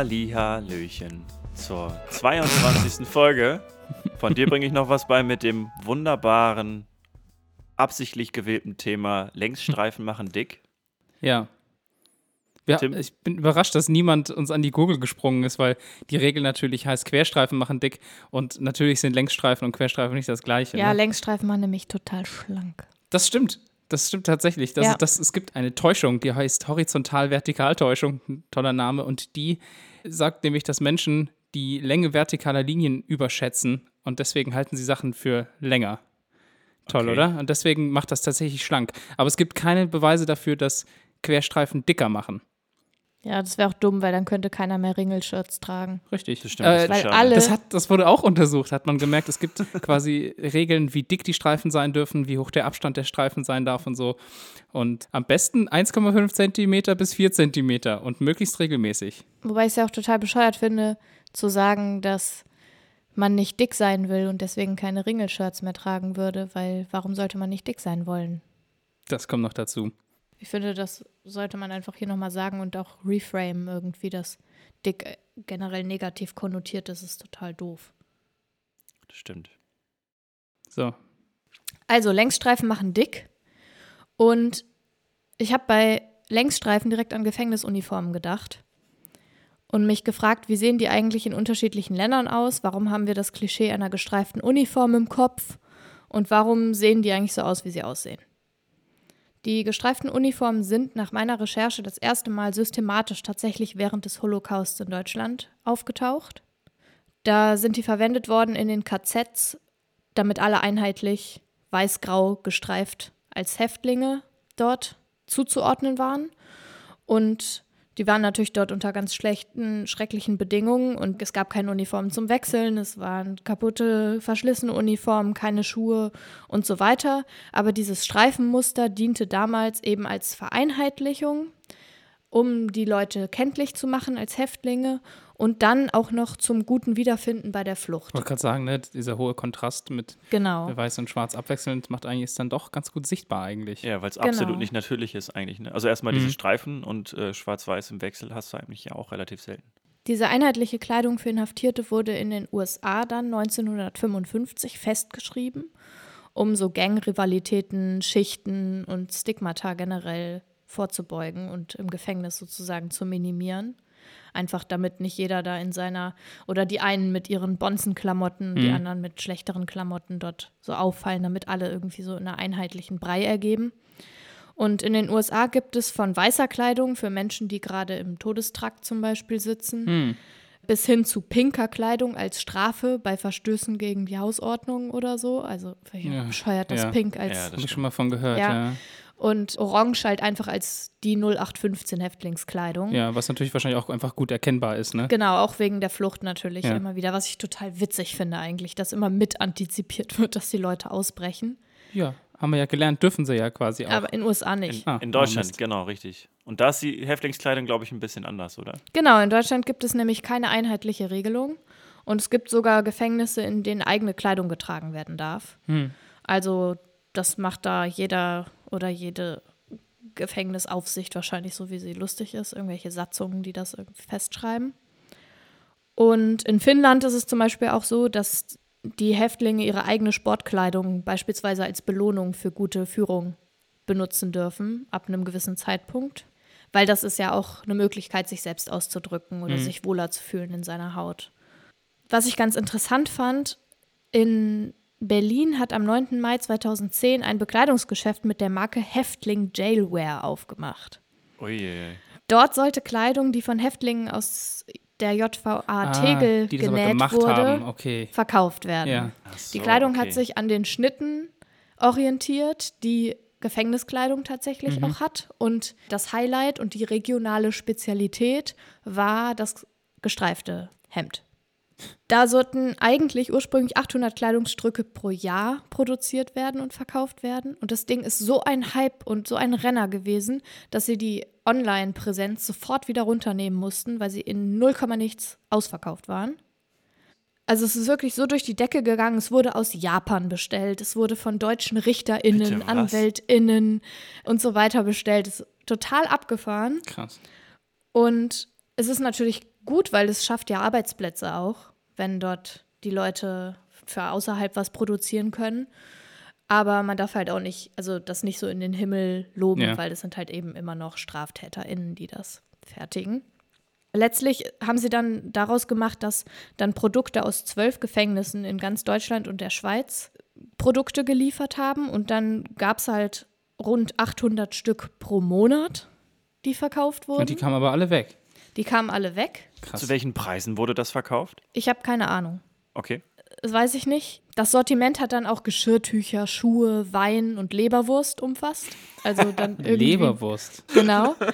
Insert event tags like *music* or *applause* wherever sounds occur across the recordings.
Halli, Hallöchen zur 22. Folge. Von dir bringe ich noch was bei mit dem wunderbaren, absichtlich gewählten Thema Längsstreifen machen dick. Ja. ja. Ich bin überrascht, dass niemand uns an die Gurgel gesprungen ist, weil die Regel natürlich heißt, Querstreifen machen dick und natürlich sind Längsstreifen und Querstreifen nicht das gleiche. Ja, ne? Längsstreifen machen nämlich total schlank. Das stimmt. Das stimmt tatsächlich. Das, Ja. das, es gibt eine Täuschung, die heißt Horizontal-Vertikal-Täuschung, toller Name. Und die sagt nämlich, dass Menschen die Länge vertikaler Linien überschätzen und deswegen halten sie Sachen für länger. Toll, Okay. oder? Und deswegen macht das tatsächlich schlank. Aber es gibt keine Beweise dafür, dass Querstreifen dicker machen. Ja, das wäre auch dumm, weil dann könnte keiner mehr Ringelshirts tragen. Richtig. Das stimmt, das Äh, weil alle- das, hat, das wurde auch untersucht, hat man gemerkt. Es gibt *laughs* quasi Regeln, wie dick die Streifen sein dürfen, wie hoch der Abstand der Streifen sein darf und so. Und am besten 1,5 Zentimeter bis 4 Zentimeter und möglichst regelmäßig. Wobei ich es ja auch total bescheuert finde, zu sagen, dass man nicht dick sein will und deswegen keine Ringelshirts mehr tragen würde, weil warum sollte man nicht dick sein wollen? Das kommt noch dazu. Ich finde, das sollte man einfach hier nochmal sagen und auch reframe irgendwie, dass dick äh, generell negativ konnotiert ist, ist total doof. Das stimmt. So, Also, Längsstreifen machen dick. Und ich habe bei Längsstreifen direkt an Gefängnisuniformen gedacht und mich gefragt, wie sehen die eigentlich in unterschiedlichen Ländern aus? Warum haben wir das Klischee einer gestreiften Uniform im Kopf? Und warum sehen die eigentlich so aus, wie sie aussehen? Die gestreiften Uniformen sind nach meiner Recherche das erste Mal systematisch tatsächlich während des Holocausts in Deutschland aufgetaucht. Da sind die verwendet worden in den KZs, damit alle einheitlich weiß-grau gestreift als Häftlinge dort zuzuordnen waren. Und die waren natürlich dort unter ganz schlechten, schrecklichen Bedingungen und es gab keine Uniformen zum Wechseln, es waren kaputte, verschlissene Uniformen, keine Schuhe und so weiter. Aber dieses Streifenmuster diente damals eben als Vereinheitlichung, um die Leute kenntlich zu machen als Häftlinge und dann auch noch zum guten Wiederfinden bei der Flucht. ich wollte gerade sagen, ne, dieser hohe Kontrast mit Genau. weiß und schwarz abwechselnd macht eigentlich ist dann doch ganz gut sichtbar eigentlich. Ja, weil es Genau. absolut nicht natürlich ist eigentlich. Ne? Also erstmal Mhm. diese Streifen und äh, schwarz-weiß im Wechsel hast du eigentlich ja auch relativ selten. Diese einheitliche Kleidung für Inhaftierte wurde in den USA dann 1955 festgeschrieben, um so Gangrivalitäten, Schichten und Stigmata generell vorzubeugen und im Gefängnis sozusagen zu minimieren. Einfach damit nicht jeder da in seiner, oder die einen mit ihren Bonzenklamotten, die Mhm. anderen mit schlechteren Klamotten dort so auffallen, damit alle irgendwie so in einer einheitlichen Brei ergeben. Und in den USA gibt es von weißer Kleidung für Menschen, die gerade im Todestrakt zum Beispiel sitzen, Hm. bis hin zu pinker Kleidung als Strafe bei Verstößen gegen die Hausordnung oder so. Also Ja, bescheuert, dass ja. Pink als Ja, das Habe ich schon mal von gehört, Ja. ja. Und Orange halt einfach als die 0815 Häftlingskleidung. Ja, was natürlich wahrscheinlich auch einfach gut erkennbar ist, ne? Genau, auch wegen der Flucht natürlich Ja. immer wieder, was ich total witzig finde eigentlich, dass immer mit antizipiert wird, dass die Leute ausbrechen. Ja, haben wir ja gelernt, dürfen sie ja quasi auch. Aber in den USA nicht. In, Ah, in Deutschland, genau, richtig. Und da ist die Häftlingskleidung, glaube ich, ein bisschen anders, oder? Genau, in Deutschland gibt es nämlich keine einheitliche Regelung. Und es gibt sogar Gefängnisse, in denen eigene Kleidung getragen werden darf. Hm. Also das macht da jeder oder jede Gefängnisaufsicht wahrscheinlich so, wie sie lustig ist. Irgendwelche Satzungen, die das irgendwie festschreiben. Und in Finnland ist es zum Beispiel auch so, dass die Häftlinge ihre eigene Sportkleidung beispielsweise als Belohnung für gute Führung benutzen dürfen, ab einem gewissen Zeitpunkt. Weil das ist ja auch eine Möglichkeit, sich selbst auszudrücken oder Mhm. sich wohler zu fühlen in seiner Haut. Was ich ganz interessant fand, in Berlin hat am 9. Mai 2010 ein Bekleidungsgeschäft mit der Marke Häftling Jailwear aufgemacht. Ui, Dort sollte Kleidung, die von Häftlingen aus der JVA Ah, Tegel genäht wurde, haben, okay. verkauft werden. Ja. Die Kleidung hat sich an den Schnitten orientiert, die Gefängniskleidung tatsächlich Mhm. auch hat. Und das Highlight und die regionale Spezialität war das gestreifte Hemd. Da sollten eigentlich ursprünglich 800 Kleidungsstücke pro Jahr produziert werden und verkauft werden. Und das Ding ist so ein Hype und so ein Renner gewesen, dass sie die Online-Präsenz sofort wieder runternehmen mussten, weil sie in 0, nichts ausverkauft waren. Also es ist wirklich so durch die Decke gegangen. Es wurde aus Japan bestellt. Es wurde von deutschen RichterInnen, Bitte? AnwältInnen und so weiter bestellt. Es ist total abgefahren. Krass. Und es ist natürlich gut, weil es schafft ja Arbeitsplätze auch, wenn dort die Leute für außerhalb was produzieren können. Aber man darf halt auch nicht, also das nicht so in den Himmel loben, Ja. weil es sind halt eben immer noch StraftäterInnen, die das fertigen. Letztlich haben sie dann daraus gemacht, dass dann Produkte aus zwölf Gefängnissen in ganz Deutschland und der Schweiz Produkte geliefert haben. Und dann gab es halt rund 800 Stück pro Monat, die verkauft wurden. Und die kamen aber alle weg. Die kamen alle weg. Krass. Zu welchen Preisen wurde das verkauft? Ich habe keine Ahnung. Okay. Das weiß ich nicht. Das Sortiment hat dann auch Geschirrtücher, Schuhe, Wein und Leberwurst umfasst. Also dann *laughs* irgendwie. Leberwurst. Genau. *laughs*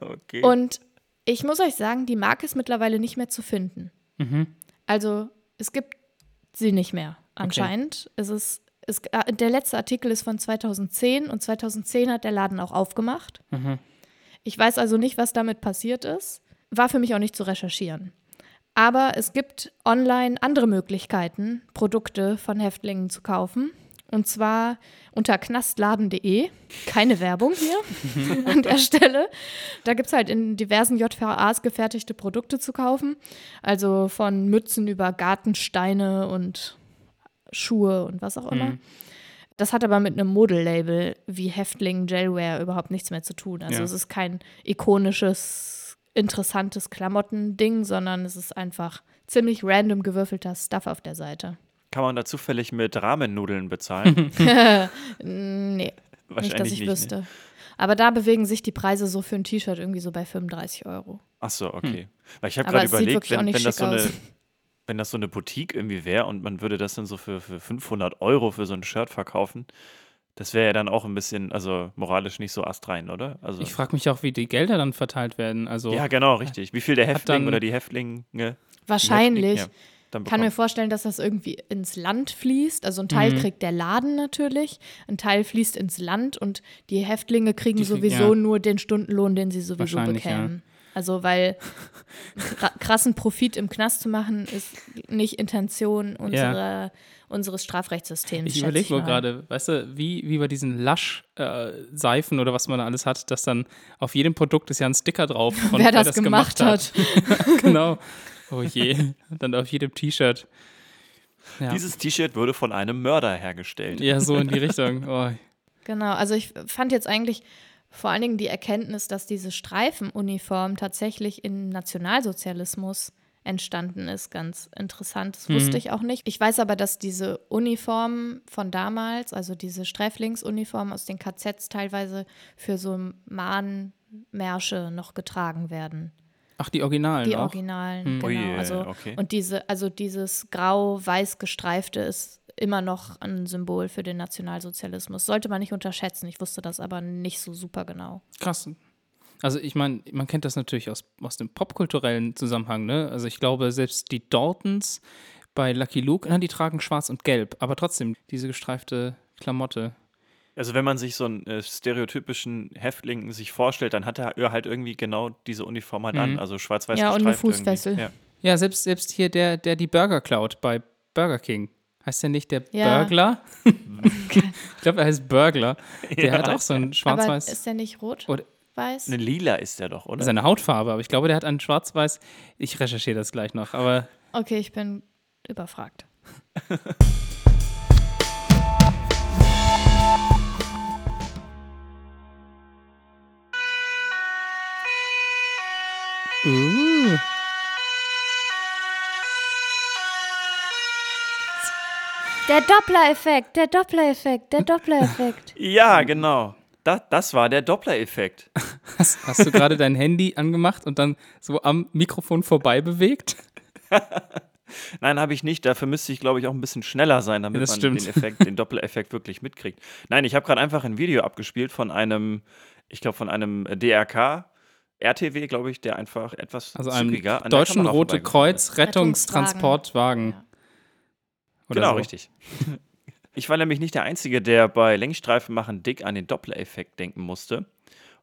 Okay. Und ich muss euch sagen, die Marke ist mittlerweile nicht mehr zu finden. Also es gibt sie nicht mehr anscheinend. Es ist, es, äh, der letzte Artikel ist von 2010 und 2010 hat der Laden auch aufgemacht. Ich weiß also nicht, was damit passiert ist. War für mich auch nicht zu recherchieren. Aber es gibt online andere Möglichkeiten, Produkte von Häftlingen zu kaufen. Und zwar unter knastladen.de. Keine Werbung hier *laughs* an der Stelle. Da gibt es halt in diversen JVAs gefertigte Produkte zu kaufen. Also von Mützen über Gartensteine und Schuhe und was auch immer. Das hat aber mit einem Modellabel wie Häftling Jailware überhaupt nichts mehr zu tun. Also Ja. es ist kein ikonisches, interessantes Klamottending, sondern es ist einfach ziemlich random gewürfelter Stuff auf der Seite. Kann man da zufällig mit Ramennudeln bezahlen? *laughs* Nee, Wahrscheinlich nicht, dass ich nicht, ne? wüsste. Aber da bewegen sich die Preise so für ein T-Shirt irgendwie so bei 35 Euro. Ach so, okay. Weil ich habe Aber gerade es sieht überlegt, wirklich auch wenn, nicht wenn, das so eine, aus. *laughs* wenn das so eine Boutique irgendwie wäre und man würde das dann so für, für 500 Euro für so ein Shirt verkaufen, das wäre ja dann auch ein bisschen, also moralisch nicht so astrein, oder? Also, Ich frage mich auch, wie die Gelder dann verteilt werden. Also ja, genau, richtig. Wie viel der Häftling dann- oder die Häftlinge die Wahrscheinlich. Häftling, ja, kann mir vorstellen, dass das irgendwie ins Land fließt. Also ein Teil Mhm. kriegt der Laden natürlich, ein Teil fließt ins Land und die Häftlinge kriegen Die sowieso ja. nur den Stundenlohn, den sie sowieso bekämen. Also weil kra- krassen Profit im Knast zu machen, ist nicht Intention unserer, unseres Strafrechtssystems. Ich schätze überlege nur mal. gerade, weißt du, wie, wie bei diesen Lush-Seifen oder was man da alles hat, dass dann auf jedem Produkt ist ja ein Sticker drauf, *laughs* von Wer das, gemacht hat. *laughs* genau. Oh je. dann auf jedem T-Shirt. Ja. Dieses T-Shirt wurde von einem Mörder hergestellt. ja, so in die *laughs* Richtung. Oh. Genau, also ich fand jetzt eigentlich vor allen Dingen die Erkenntnis, dass diese Streifenuniform tatsächlich im Nationalsozialismus entstanden ist, ganz interessant. Das wusste ich auch nicht. Ich weiß aber, dass diese Uniformen von damals, also diese Sträflingsuniformen aus den KZs teilweise für so Mahnmärsche noch getragen werden. Ach, die Originalen Die auch? Originalen, Hm. genau. Oh je, also, okay. Und diese, also dieses grau-weiß gestreifte ist immer noch ein Symbol für den Nationalsozialismus. Sollte man nicht unterschätzen. Ich wusste das aber nicht so super genau. Krass. Also ich meine, man kennt das natürlich aus, aus dem popkulturellen Zusammenhang, ne? Also ich glaube, selbst die Daltons bei Lucky Luke, na, die tragen schwarz und gelb, aber trotzdem diese gestreifte Klamotte. Also wenn man sich so einen äh, stereotypischen Häftling sich vorstellt, dann hat er halt irgendwie genau diese Uniform halt an, Mhm. also schwarz-weiß Ja, und eine gestreift irgendwie. Fußfessel. Ja. Ja, selbst, selbst hier der, der die Burger klaut bei Burger King. Heißt der nicht der Ja. Burglar? *laughs* ich glaube, er heißt Burglar. Der Ja. hat auch so ein Aber schwarz-weiß. ist der nicht rot? Oder- Weiß? Eine lila ist der doch, oder? Seine Hautfarbe, aber ich glaube, der hat ein schwarz-weiß. Ich recherchiere das gleich noch, aber Okay, ich bin überfragt. *laughs* uh, Der Doppler-Effekt, der Doppler-Effekt, der Doppler-Effekt. *laughs* Ja, genau. Das, das war der Doppler-Effekt. hast, hast du gerade dein Handy angemacht und dann so am Mikrofon vorbei bewegt? *laughs* Nein, habe ich nicht. Dafür müsste ich, glaube ich, auch ein bisschen schneller sein, damit Ja, man stimmt. den Effekt, den Doppler-Effekt wirklich mitkriegt. Nein, ich habe gerade einfach ein Video abgespielt von einem, ich glaube, von einem DRK, RTW, glaube ich, der einfach etwas Also zügiger an Deutschen Rote Kreuz. Rettungstransportwagen. Ja. Oder Genau, so. richtig. *laughs* Ich war nämlich nicht der Einzige, der bei Längsstreifen machen dick an den Doppler-Effekt denken musste.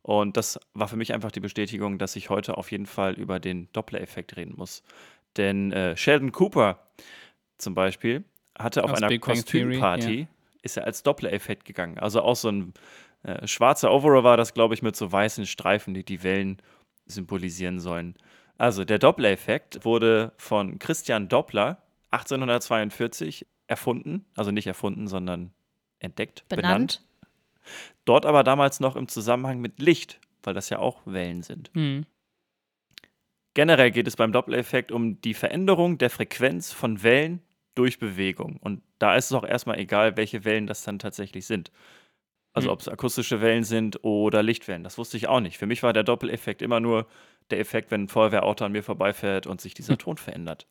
Und das war für mich einfach die Bestätigung, dass ich heute auf jeden Fall über den Doppler-Effekt reden muss. Denn äh, Sheldon Cooper zum Beispiel hatte auf Aus einer Kostümparty, ist er als Doppler-Effekt gegangen. Also auch so ein äh, schwarzer Overall war das, glaube ich, mit so weißen Streifen, die die Wellen symbolisieren sollen. Also der Doppler-Effekt wurde von Christian Doppler 1842 erfunden, also nicht erfunden, sondern entdeckt, benannt. Benannt. Dort aber damals noch im Zusammenhang mit Licht, weil das ja auch Wellen sind. Hm. Generell geht es beim Doppler-Effekt um die Veränderung der Frequenz von Wellen durch Bewegung. Und da ist es auch erstmal egal, welche Wellen das dann tatsächlich sind. Also Hm. ob es akustische Wellen sind oder Lichtwellen. Das wusste ich auch nicht. Für mich war der Doppeleffekt immer nur der Effekt, wenn ein Feuerwehrauto an mir vorbeifährt und sich dieser Ton verändert.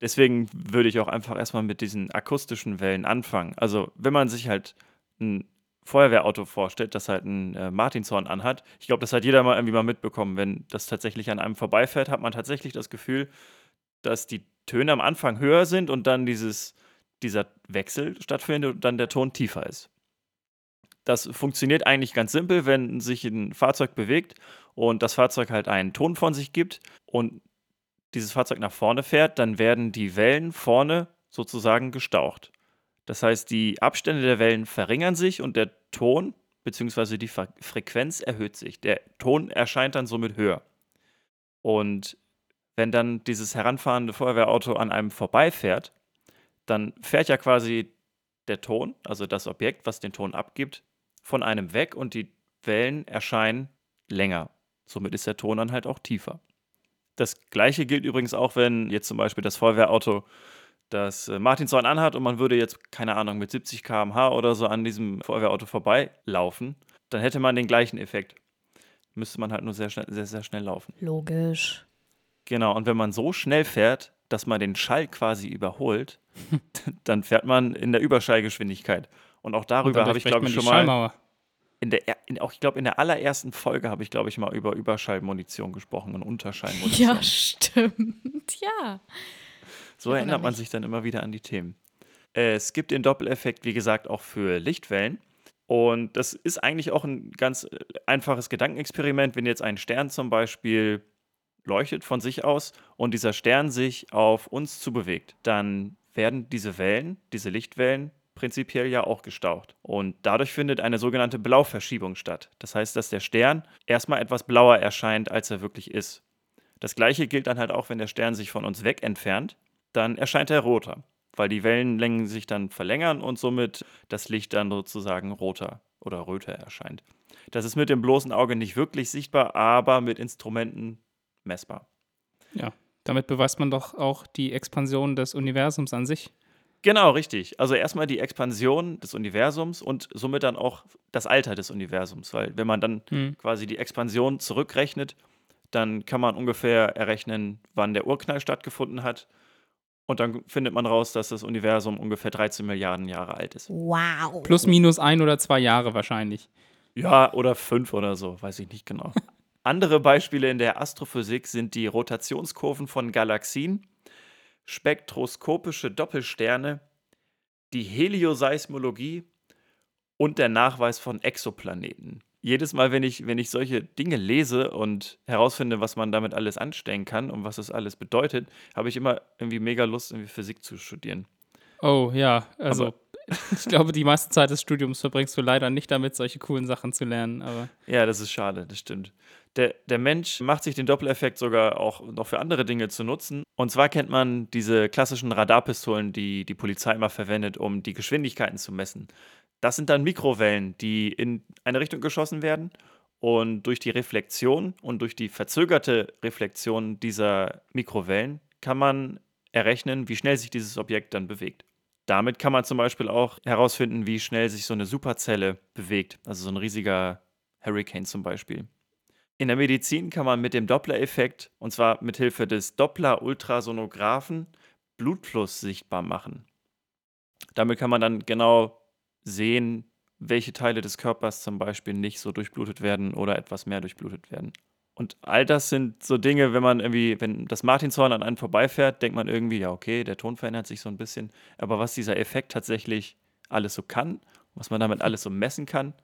Deswegen würde ich auch einfach erstmal mit diesen akustischen Wellen anfangen. Also wenn man sich halt ein Feuerwehrauto vorstellt, das halt einen äh, Martinshorn anhat, ich glaube, das hat jeder mal irgendwie mal mitbekommen. Wenn das tatsächlich an einem vorbeifährt, hat man tatsächlich das Gefühl, dass die Töne am Anfang höher sind und dann dieses, dieser Wechsel stattfindet und dann der Ton tiefer ist. Das funktioniert eigentlich ganz simpel, wenn sich ein Fahrzeug bewegt und das Fahrzeug halt einen Ton von sich gibt und dieses Fahrzeug nach vorne fährt, dann werden die Wellen vorne sozusagen gestaucht. Das heißt, die Abstände der Wellen verringern sich und der Ton bzw. die Fre Frequenz erhöht sich. Der Ton erscheint dann somit höher. Und wenn dann dieses heranfahrende Feuerwehrauto an einem vorbeifährt, dann fährt ja quasi der Ton, also das Objekt, was den Ton abgibt, von einem weg und die Wellen erscheinen länger. Somit ist der Ton dann halt auch tiefer. Das gleiche gilt übrigens auch, wenn jetzt zum Beispiel das Feuerwehrauto das äh, Martinshorn anhat und man würde jetzt, keine Ahnung, mit 70 km/h oder so an diesem Feuerwehrauto vorbeilaufen, dann hätte man den gleichen Effekt. Müsste man halt nur sehr, schnell, sehr, sehr schnell laufen. Logisch. Genau, und wenn man so schnell fährt, dass man den Schall quasi überholt, *laughs* dann fährt man in der Überschallgeschwindigkeit. Und auch darüber habe ich, glaube ich, schon mal in der, er- in, auch ich glaube in der allerersten Folge habe ich glaube ich mal über Überschallmunition gesprochen und *laughs* Unterschallmunition. Ja, stimmt. Ja. so erinnert man sich dann immer wieder an die Themen. Es gibt den Doppeleffekt, wie gesagt, auch für Lichtwellen. Und das ist eigentlich auch ein ganz äh, einfaches Gedankenexperiment, wenn jetzt ein Stern zum Beispiel leuchtet von sich aus und dieser Stern sich auf uns zubewegt, dann werden diese Wellen, diese Lichtwellen, prinzipiell ja auch gestaucht. Und dadurch findet eine sogenannte Blauverschiebung statt. Das heißt, dass der Stern erstmal etwas blauer erscheint, als er wirklich ist. Das gleiche gilt dann halt auch, wenn der Stern sich von uns weg entfernt, dann erscheint er roter, weil die Wellenlängen sich dann verlängern und somit das Licht dann sozusagen roter oder röter erscheint. Das ist mit dem bloßen Auge nicht wirklich sichtbar, aber mit Instrumenten messbar. Ja, damit beweist man doch auch die Expansion des Universums an sich. Genau, richtig. Also erstmal die Expansion des Universums und somit dann auch das Alter des Universums, weil wenn man dann Hm. quasi die Expansion zurückrechnet, dann kann man ungefähr errechnen, wann der Urknall stattgefunden hat. Und dann findet man raus, dass das Universum ungefähr 13 Milliarden Jahre alt ist. Wow. Plus, minus ein oder zwei Jahre wahrscheinlich. Ja, oder fünf oder so, weiß ich nicht genau. *laughs* Andere Beispiele in der Astrophysik sind die Rotationskurven von Galaxien, spektroskopische Doppelsterne, die Helioseismologie und der Nachweis von Exoplaneten. Jedes Mal, wenn ich, wenn ich solche Dinge lese und herausfinde, was man damit alles anstellen kann und was das alles bedeutet, habe ich immer irgendwie mega Lust, irgendwie Physik zu studieren. Oh ja, also Aber- *laughs* ich glaube, die meiste Zeit des Studiums verbringst du leider nicht damit, solche coolen Sachen zu lernen. Aber Ja, das ist schade, das stimmt. Der, der Mensch macht sich den Doppeleffekt sogar auch noch für andere Dinge zu nutzen. Und zwar kennt man diese klassischen Radarpistolen, die die Polizei immer verwendet, um die Geschwindigkeiten zu messen. Das sind dann Mikrowellen, die in eine Richtung geschossen werden und durch die Reflexion und durch die verzögerte Reflexion dieser Mikrowellen kann man errechnen, wie schnell sich dieses Objekt dann bewegt. Damit kann man zum Beispiel auch herausfinden, wie schnell sich so eine Superzelle bewegt, also so ein riesiger Hurricane zum Beispiel. In der Medizin kann man mit dem Doppler-Effekt, und zwar mit Hilfe des Doppler-Ultrasonographen, Blutfluss sichtbar machen. Damit kann man dann genau sehen, welche Teile des Körpers zum Beispiel nicht so durchblutet werden oder etwas mehr durchblutet werden. Und all das sind so Dinge, wenn man irgendwie, wenn das Martinshorn an einen vorbeifährt, denkt man irgendwie, ja, okay, der Ton verändert sich so ein bisschen. Aber was dieser Effekt tatsächlich alles so kann, was man damit alles so messen kann,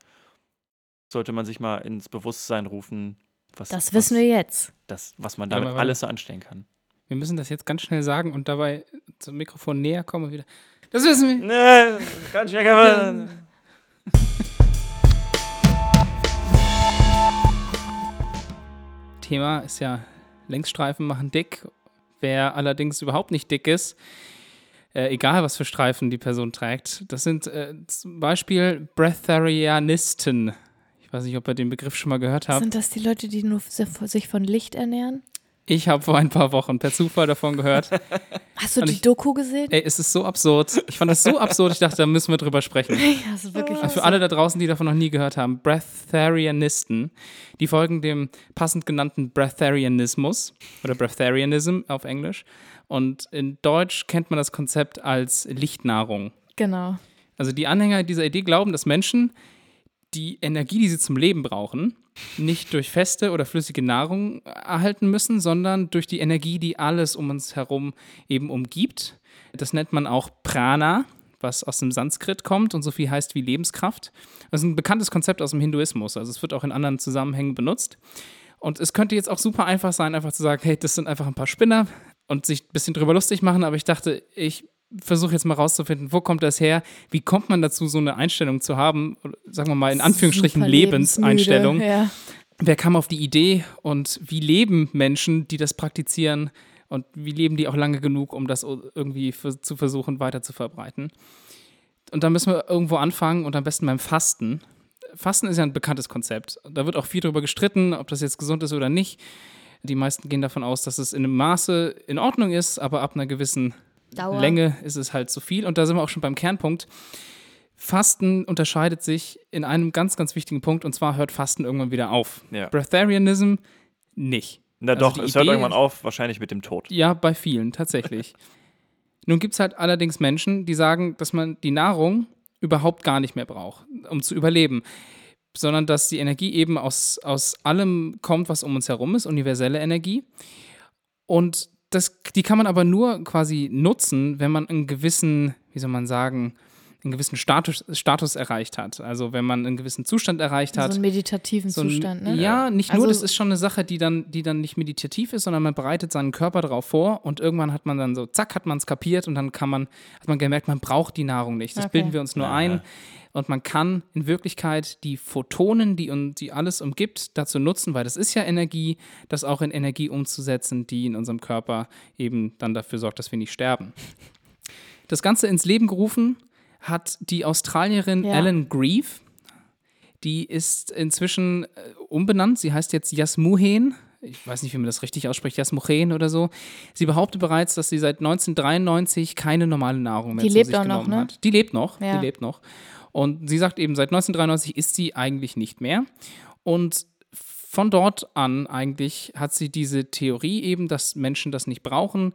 sollte man sich mal ins Bewusstsein rufen, was, Das was, wissen wir jetzt. Das, was man Ja, damit aber- alles so anstellen kann. wir müssen das jetzt ganz schnell sagen und dabei zum Mikrofon näher kommen und wieder. Das wissen wir. Nee, ganz schnell Thema ist ja Längsstreifen machen dick. Wer allerdings überhaupt nicht dick ist, äh, egal was für Streifen die Person trägt, das sind äh, zum Beispiel Breatharianisten. Ich weiß nicht, ob ihr den Begriff schon mal gehört habt. Sind das die Leute, die nur sich von Licht ernähren? Ich habe vor ein paar Wochen per Zufall davon gehört. *laughs* Hast du Und die ich- Doku gesehen? Ey, es ist so absurd. Ich fand das so absurd, ich dachte, da müssen wir drüber sprechen. *laughs* Ja, das ist wirklich Für alle da draußen, die davon noch nie gehört haben, Breatharianisten, die folgen dem passend genannten Breatharianismus oder Breatharianism auf Englisch. Und in Deutsch kennt man das Konzept als Lichtnahrung. Genau. Also die Anhänger dieser Idee glauben, dass Menschen die Energie, die sie zum Leben brauchen, nicht durch feste oder flüssige Nahrung erhalten müssen, sondern durch die Energie, die alles um uns herum eben umgibt. Das nennt man auch Prana, was aus dem Sanskrit kommt und so viel heißt wie Lebenskraft. Das ist ein bekanntes Konzept aus dem Hinduismus, also es wird auch in anderen Zusammenhängen benutzt. Und es könnte jetzt auch super einfach sein, einfach zu sagen, hey, das sind einfach ein paar Spinner und sich ein bisschen drüber lustig machen, aber ich dachte, ich versuche jetzt mal rauszufinden, wo kommt das her? Wie kommt man dazu, so eine Einstellung zu haben? Oder Sagen wir mal in Anführungsstrichen Super Lebenseinstellung. Ja. Wer kam auf die Idee und wie leben Menschen, die das praktizieren und wie leben die auch lange genug, um das irgendwie für, zu versuchen weiter zu verbreiten? Und da müssen wir irgendwo anfangen und am besten beim Fasten. Fasten ist ja ein bekanntes Konzept. Da wird auch viel darüber gestritten, ob das jetzt gesund ist oder nicht. Die meisten gehen davon aus, dass es in einem Maße in Ordnung ist, aber ab einer gewissen Dauer. Länge ist es halt zu viel. Und da sind wir auch schon beim Kernpunkt. Fasten unterscheidet sich in einem ganz, ganz wichtigen Punkt und zwar hört Fasten irgendwann wieder auf. Ja. Breatharianism nicht. Na Also doch, es hört Idee- irgendwann auf, wahrscheinlich mit dem Tod. Ja, bei vielen tatsächlich. *laughs* Nun gibt es halt allerdings Menschen, die sagen, dass man die Nahrung überhaupt gar nicht mehr braucht, um zu überleben, sondern dass die Energie eben aus, aus allem kommt, was um uns herum ist, universelle Energie. Und das, die kann man aber nur quasi nutzen, wenn man einen gewissen, wie soll man sagen, einen gewissen Status, Status erreicht hat. Also wenn man einen gewissen Zustand erreicht hat. So einen meditativen So ein- Zustand, ne? Ja, nicht nur, Also- das ist schon eine Sache, die dann, die dann nicht meditativ ist, sondern man bereitet seinen Körper darauf vor und irgendwann hat man dann so, zack, hat man es kapiert und dann kann man, hat man gemerkt, man braucht die Nahrung nicht. Das Okay. bilden wir uns nur ein. Und man kann in Wirklichkeit die Photonen, die, die alles umgibt, dazu nutzen, weil das ist ja Energie, das auch in Energie umzusetzen, die in unserem Körper eben dann dafür sorgt, dass wir nicht sterben. Das Ganze ins Leben gerufen hat die Australierin Ja. Ellen Grieve. Die ist inzwischen äh, umbenannt. Sie heißt jetzt Jasmuhen. Ich weiß nicht, wie man das richtig ausspricht, Jasmuchen oder so. Sie behauptet bereits, dass sie seit 1993 keine normale Nahrung mehr Die zu lebt sich auch noch, genommen ne? hat. Die lebt noch, Ja. die lebt noch. Und sie sagt eben, seit 1993 ist sie eigentlich nicht mehr. Und von dort an eigentlich hat sie diese Theorie eben, dass Menschen das nicht brauchen,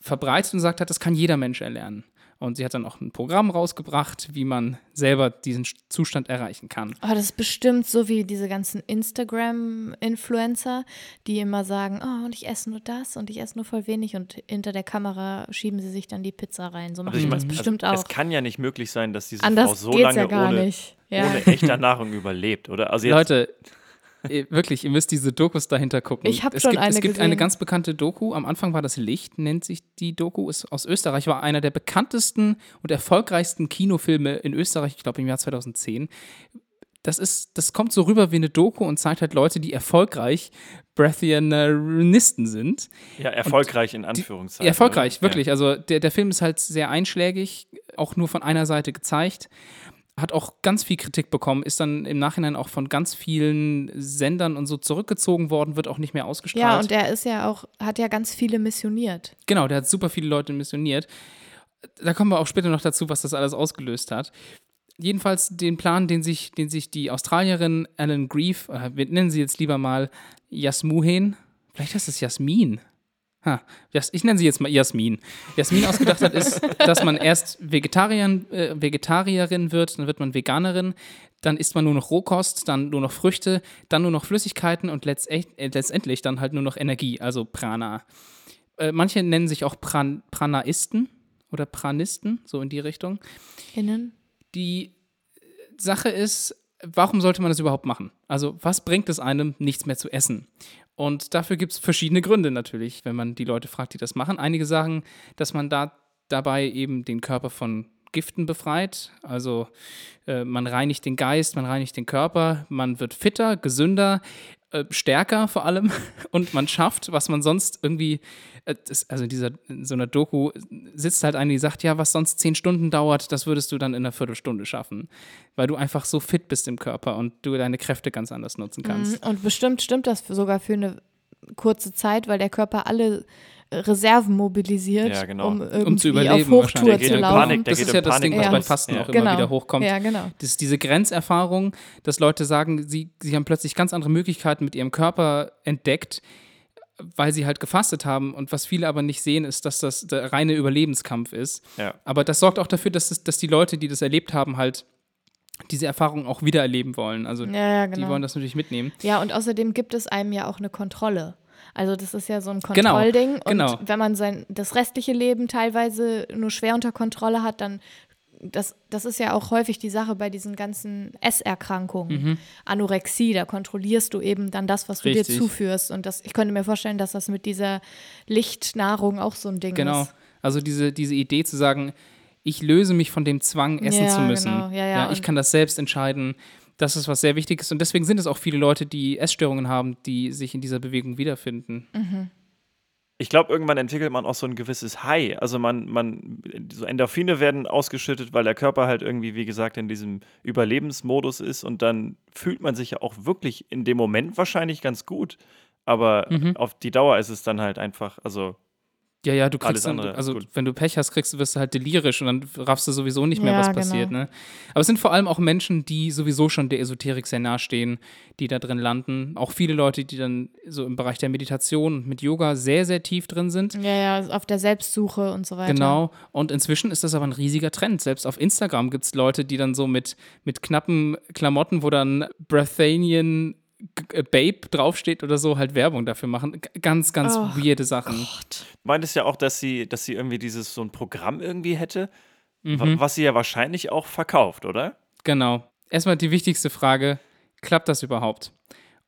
verbreitet und sagt hat, das kann jeder Mensch erlernen. Und sie hat dann auch ein Programm rausgebracht, wie man selber diesen Zustand erreichen kann. Oh, das ist bestimmt so wie diese ganzen Instagram-Influencer, die immer sagen, oh, und ich esse nur das und ich esse nur voll wenig und hinter der Kamera schieben sie sich dann die Pizza rein. So machen Also ich meine, das bestimmt also, auch. es kann ja nicht möglich sein, dass diese Anders Frau so lange ja gar ohne, nicht. Ja. ohne echter Nahrung überlebt, oder? Also jetzt, Leute, wirklich, ihr müsst diese Dokus dahinter gucken. Ich hab es schon gibt, Es eine gibt eine gesehen. ganz bekannte Doku. Am Anfang war das Licht, nennt sich die Doku, ist aus Österreich, war einer der bekanntesten und erfolgreichsten Kinofilme in Österreich, ich glaube im Jahr 2010. Das ist, das kommt so rüber wie eine Doku und zeigt halt Leute, die erfolgreich Breathianisten sind. ja, erfolgreich in Anführungszeichen. Erfolgreich, oder? wirklich. Also der, der Film ist halt sehr einschlägig, auch nur von einer Seite gezeigt. Hat auch ganz viel Kritik bekommen, ist dann im Nachhinein auch von ganz vielen Sendern und so zurückgezogen worden, wird auch nicht mehr ausgestrahlt. ja, und der ist ja auch, hat ja ganz viele missioniert. Genau, der hat super viele Leute missioniert. Da kommen wir auch später noch dazu, was das alles ausgelöst hat. Jedenfalls den Plan, den sich, den sich die Australierin Alan Grieve, oder wir nennen sie jetzt lieber mal Jasmuhen, vielleicht heißt es Jasmin. Ha, ich nenne sie jetzt mal Jasmin. Jasmin ausgedacht hat, ist, dass man erst Vegetarierin, äh, Vegetarierin wird, dann wird man Veganerin, dann isst man nur noch Rohkost, dann nur noch Früchte, dann nur noch Flüssigkeiten und letztech- äh, letztendlich dann halt nur noch Energie, also Prana. Äh, manche nennen sich auch Pran Pranaisten oder Pranisten, so in die Richtung. Innen. Die Sache ist, warum sollte man das überhaupt machen? Also, was bringt es einem, nichts mehr zu essen? Und dafür gibt es verschiedene Gründe natürlich, wenn man die Leute fragt, die das machen. Einige sagen, dass man da dabei eben den Körper von Giften befreit. Also äh, man reinigt den Geist, man reinigt den Körper, man wird fitter, gesünder. Äh, stärker vor allem *laughs* und man schafft, was man sonst irgendwie, äh, also in, dieser, in so einer Doku sitzt halt eine, die sagt, ja, was sonst zehn Stunden dauert, das würdest du dann in einer Viertelstunde schaffen, weil du einfach so fit bist im Körper und du deine Kräfte ganz anders nutzen kannst. Mhm. Und bestimmt stimmt das sogar für eine kurze Zeit, weil der Körper alle Reserven mobilisiert, Ja, genau. um, Um irgendwie zu überleben auf Hochtour zu laufen. Panik, das geht ist ja das Ding, was Panikmodus. bei Fasten Ja. auch immer Genau. wieder hochkommt. Ja, genau. Das ist diese Grenzerfahrung, dass Leute sagen, sie, sie haben plötzlich ganz andere Möglichkeiten mit ihrem Körper entdeckt, weil sie halt gefastet haben. Und was viele aber nicht sehen, ist, dass das der reine Überlebenskampf ist. Ja. Aber das sorgt auch dafür, dass, es, dass die Leute, die das erlebt haben, halt diese Erfahrung auch wieder erleben wollen. Also Ja, ja, die genau. wollen das natürlich mitnehmen. Ja, und außerdem gibt es einem ja auch eine Kontrolle. Also das ist ja so ein Genau, Kontrollding. Und genau. wenn man sein das restliche Leben teilweise nur schwer unter Kontrolle hat, dann das, das ist ja auch häufig die Sache bei diesen ganzen Esserkrankungen. Mhm. Anorexie, da kontrollierst du eben dann das, was du Richtig. dir zuführst. Und das, ich könnte mir vorstellen, dass das mit dieser Lichtnahrung auch so ein Ding Genau. ist. Also diese, diese Idee zu sagen, ich löse mich von dem Zwang, essen Ja, zu müssen. genau. Ja, ja, ich und- kann das selbst entscheiden. Das ist was sehr wichtig ist. Und deswegen sind es auch viele Leute, die Essstörungen haben, die sich in dieser Bewegung wiederfinden. Ich glaube, irgendwann entwickelt man auch so ein gewisses High. Also man, man, so Endorphine werden ausgeschüttet, weil der Körper halt irgendwie, wie gesagt, in diesem Überlebensmodus ist und dann fühlt man sich ja auch wirklich in dem Moment wahrscheinlich ganz gut. Aber Mhm. auf die Dauer ist es dann halt einfach, also Ja, ja, du kriegst dann, also gut. wenn du Pech hast, kriegst du, wirst du halt delirisch und dann raffst du sowieso nicht mehr, Ja, was genau. passiert. Ne? Aber es sind vor allem auch Menschen, die sowieso schon der Esoterik sehr nahe stehen, die da drin landen. Auch viele Leute, die dann so im Bereich der Meditation und mit Yoga sehr, sehr tief drin sind. Ja, ja, auf der Selbstsuche und so weiter. Genau. Und inzwischen ist das aber ein riesiger Trend. Selbst auf Instagram gibt es Leute, die dann so mit, mit knappen Klamotten, wo dann Breathanian Babe draufsteht oder so, halt Werbung dafür machen. G ganz, ganz Oh weirde Sachen. Gott. du meintest ja auch, dass sie, dass sie irgendwie dieses so ein Programm irgendwie hätte, Mhm. was sie ja wahrscheinlich auch verkauft, oder? Genau. Erstmal die wichtigste Frage: Klappt das überhaupt?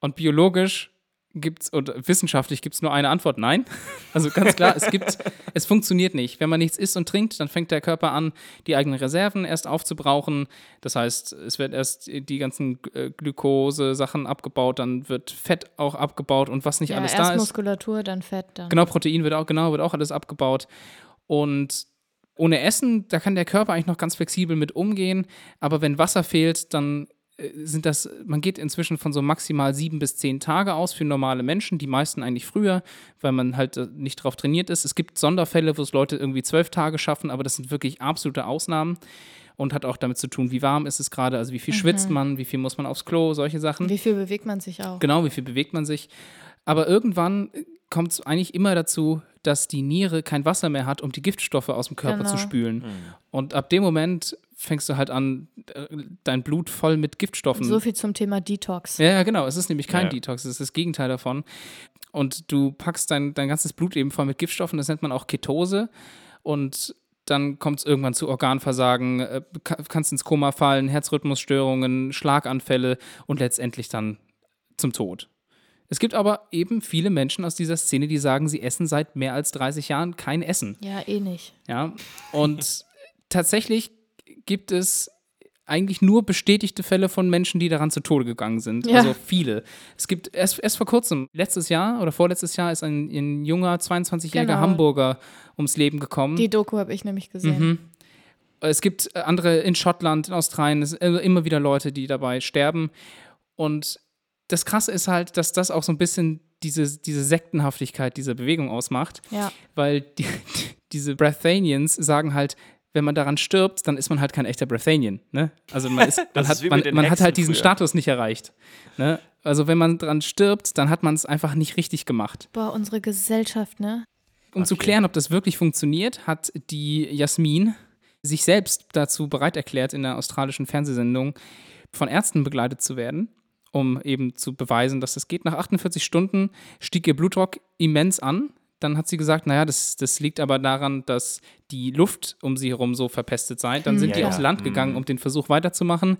Und biologisch gibt's oder wissenschaftlich gibt es nur eine Antwort: Nein. *laughs* Also ganz klar, es gibt, *laughs* es funktioniert nicht. Wenn man nichts isst und trinkt, dann fängt der Körper an, die eigenen Reserven erst aufzubrauchen. Das heißt, es wird erst die ganzen äh, Glukose-Sachen abgebaut, dann wird Fett auch abgebaut und was nicht Ja, alles erst da ist. Muskulatur, dann Fett, dann. Genau, Protein wird auch, genau, wird auch alles abgebaut. Und ohne Essen, da kann der Körper eigentlich noch ganz flexibel mit umgehen. Aber wenn Wasser fehlt, dann sind das, man geht inzwischen von so maximal sieben bis zehn Tage aus für normale Menschen, die meisten eigentlich früher, weil man halt äh, nicht drauf trainiert ist. Es gibt Sonderfälle, wo es Leute irgendwie zwölf Tage schaffen, aber das sind wirklich absolute Ausnahmen und hat auch damit zu tun, wie warm ist es gerade, also wie viel schwitzt man, wie viel muss man aufs Klo, solche Sachen. Wie viel bewegt man sich auch? Genau, wie viel bewegt man sich. Aber irgendwann kommt es eigentlich immer dazu, dass die Niere kein Wasser mehr hat, um die Giftstoffe aus dem Körper Genau. zu spülen. Und ab dem Moment fängst du halt an, äh, dein Blut voll mit Giftstoffen. So viel zum Thema Detox. ja, ja, genau. Es ist nämlich kein Ja. Detox, es ist das Gegenteil davon. Und du packst dein, dein ganzes Blut eben voll mit Giftstoffen, das nennt man auch Ketose. Und dann kommt es irgendwann zu Organversagen, äh, ka- kannst ins Koma fallen, Herzrhythmusstörungen, Schlaganfälle und letztendlich dann zum Tod. Es gibt aber eben viele Menschen aus dieser Szene, die sagen, sie essen seit mehr als 30 Jahren kein Essen. Ja, eh nicht. Ja, und *laughs* tatsächlich gibt es eigentlich nur bestätigte Fälle von Menschen, die daran zu Tode gegangen sind. Ja. Also viele. Es gibt erst, erst vor kurzem, letztes Jahr oder vorletztes Jahr, ist ein, ein junger 22-jähriger Genau. Hamburger ums Leben gekommen. Die Doku habe ich nämlich gesehen. Mhm. Es gibt äh, andere in Schottland, in Australien, es sind immer- immer wieder Leute, die dabei sterben. Und das Krasse ist halt, dass das auch so ein bisschen diese, diese Sektenhaftigkeit dieser Bewegung ausmacht Ja. weil die, *laughs* diese Breathanians sagen halt, wenn man daran stirbt, dann ist man halt kein echter Breathanian. Ne? Also man, ist, *laughs* man, hat, man, man hat halt diesen früher. Status nicht erreicht. Ne? Also wenn man daran stirbt, dann hat man es einfach nicht richtig gemacht. Boah, unsere Gesellschaft, ne? Um zu Okay. klären, ob das wirklich funktioniert, hat die Jasmin sich selbst dazu bereit erklärt, in der australischen Fernsehsendung von Ärzten begleitet zu werden, um eben zu beweisen, dass das geht. Nach 48 Stunden stieg ihr Blutdruck immens an. Dann hat sie gesagt, naja, das, das liegt aber daran, dass die Luft um sie herum so verpestet sei. Dann sind Ja, die ja. aufs Land gegangen, Mhm. um den Versuch weiterzumachen.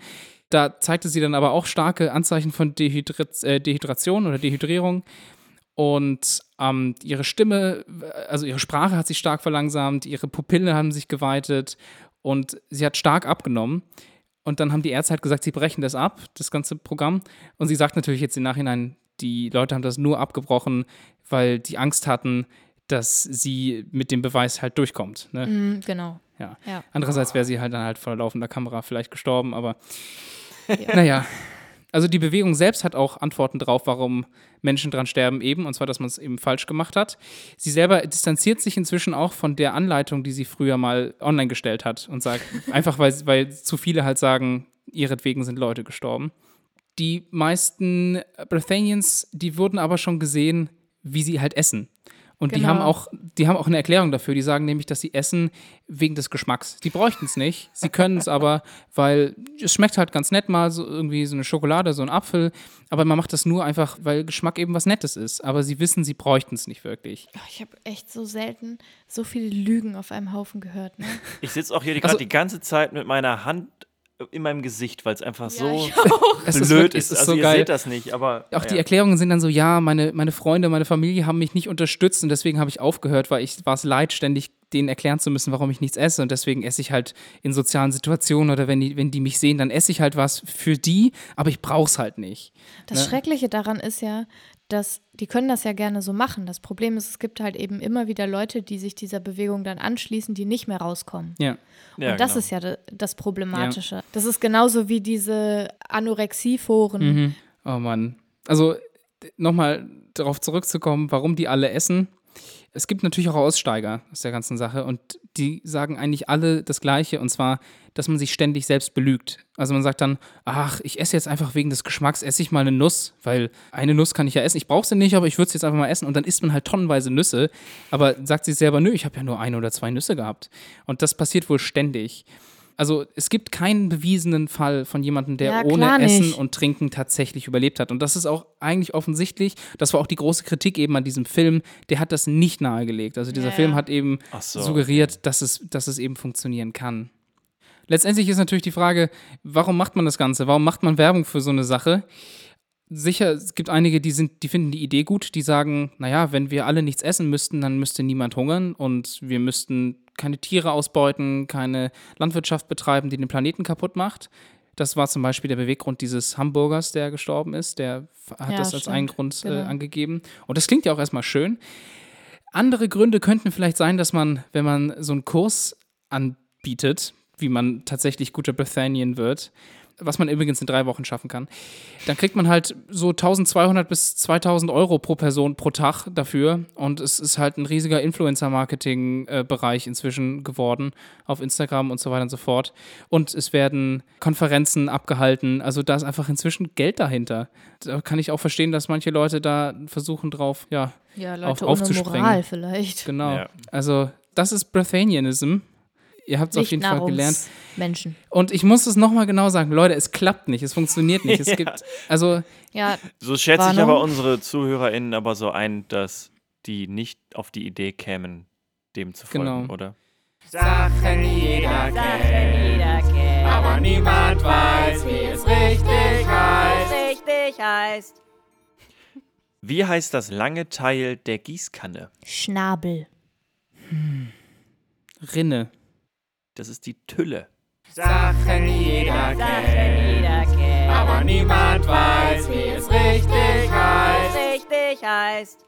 Da zeigte sie dann aber auch starke Anzeichen von Dehydra äh, Dehydration oder Dehydrierung. Und ähm, ihre Stimme, also ihre Sprache hat sich stark verlangsamt, ihre Pupille haben sich geweitet und sie hat stark abgenommen. Und dann haben die Ärzte halt gesagt, sie brechen das ab, das ganze Programm. Und sie sagt natürlich jetzt im Nachhinein, die Leute haben das nur abgebrochen, weil die Angst hatten, dass sie mit dem Beweis halt durchkommt. Ne? Mhm, genau. Ja. Ja. Andererseits wäre sie halt dann halt vor laufender Kamera vielleicht gestorben, aber Ja. *laughs* naja. Also die Bewegung selbst hat auch Antworten drauf, warum Menschen dran sterben eben, und zwar, dass man es eben falsch gemacht hat. Sie selber distanziert sich inzwischen auch von der Anleitung, die sie früher mal online gestellt hat und sagt, *laughs* einfach weil, weil zu viele halt sagen, ihretwegen sind Leute gestorben. Die meisten Brethanians, die wurden aber schon gesehen, wie sie halt essen. Und die Genau. haben auch, die haben auch eine Erklärung dafür. Die sagen nämlich, dass sie essen wegen des Geschmacks. Die bräuchten es nicht. Sie können es aber, *laughs* weil es schmeckt halt ganz nett mal so irgendwie so eine Schokolade, so ein Apfel. Aber man macht das nur einfach, weil Geschmack eben was Nettes ist. Aber sie wissen, sie bräuchten es nicht wirklich. Oh, ich habe echt so selten so viele Lügen auf einem Haufen gehört. Ne? Ich sitze auch hier gerade Also- die ganze Zeit mit meiner Hand in meinem Gesicht, weil es einfach so. *laughs* Es ist, blöd ist. es ist Also so ihr geil. seht das nicht, aber Auch die ja. Erklärungen sind dann so, ja, meine, meine Freunde, meine Familie haben mich nicht unterstützt und deswegen habe ich aufgehört, weil ich war es leid, ständig denen erklären zu müssen, warum ich nichts esse und deswegen esse ich halt in sozialen Situationen oder wenn die, wenn die mich sehen, dann esse ich halt was für die, aber ich brauche es halt nicht. Das Ne? Schreckliche daran ist ja, dass die können das ja gerne so machen. Das Problem ist, es gibt halt eben immer wieder Leute, die sich dieser Bewegung dann anschließen, die nicht mehr rauskommen. Ja. Ja, und das genau. ist ja da- das Problematische. Das ist genauso wie diese Anorexie-Foren. Mhm. Oh Mann. Also nochmal darauf zurückzukommen, warum die alle essen. Es gibt natürlich auch Aussteiger aus der ganzen Sache und die sagen eigentlich alle das Gleiche und zwar, dass man sich ständig selbst belügt. Also man sagt dann, ach, ich esse jetzt einfach wegen des Geschmacks, esse ich mal eine Nuss, weil eine Nuss kann ich ja essen. Ich brauche sie nicht, aber ich würde es jetzt einfach mal essen und dann isst man halt tonnenweise Nüsse, aber sagt sich selber, nö, ich habe ja nur eine oder zwei Nüsse gehabt. Und das passiert wohl ständig. Also es gibt keinen bewiesenen Fall von jemandem, der Ja, ohne Essen nicht. und Trinken tatsächlich überlebt hat. Und das ist auch eigentlich offensichtlich, das war auch die große Kritik eben an diesem Film, der hat das nicht nahegelegt. Also dieser Ja, Film hat eben so, suggeriert, dass, es, dass es eben funktionieren kann. Letztendlich ist natürlich die Frage, warum macht man das Ganze? Warum macht man Werbung für so eine Sache? Sicher, es gibt einige, die, sind, die finden die Idee gut, die sagen, naja, wenn wir alle nichts essen müssten, dann müsste niemand hungern und wir müssten keine Tiere ausbeuten, keine Landwirtschaft betreiben, die den Planeten kaputt macht. Das war zum Beispiel der Beweggrund dieses Hamburgers, der gestorben ist. Der hat Ja, das als stimmt. einen Grund äh, Genau. angegeben. Und das klingt ja auch erstmal schön. Andere Gründe könnten vielleicht sein, dass man, wenn man so einen Kurs anbietet, wie man tatsächlich guter Bethanian wird, was man übrigens in drei Wochen schaffen kann, dann kriegt man halt so 1200 bis 2000 Euro pro Person pro Tag dafür. Und es ist halt ein riesiger Influencer-Marketing-Bereich inzwischen geworden auf Instagram und so weiter und so fort. Und es werden Konferenzen abgehalten. Also da ist einfach inzwischen Geld dahinter. Da kann ich auch verstehen, dass manche Leute da versuchen drauf, ja, Ja, Auf- Leute ohne aufzuspringen. Moral vielleicht. genau. Ja. Also das ist Brethanianism. Ihr habt es auf jeden Fall gelernt. Menschen. Und ich muss es nochmal genau sagen, Leute, es klappt nicht, es funktioniert nicht. Es *laughs* Ja. gibt, also, Ja, So schätze ich Warnung. aber unsere ZuhörerInnen aber so ein, dass die nicht auf die Idee kämen, dem zu folgen, Genau. oder? Sachen jeder kennt, aber niemand weiß, wie es richtig heißt. richtig heißt. Wie heißt das lange Teil der Gießkanne? Schnabel. Rinne. Das ist die Tülle. Sachen jeder kennt, Jeder kennt, aber niemand weiß, wie es richtig heißt. richtig heißt.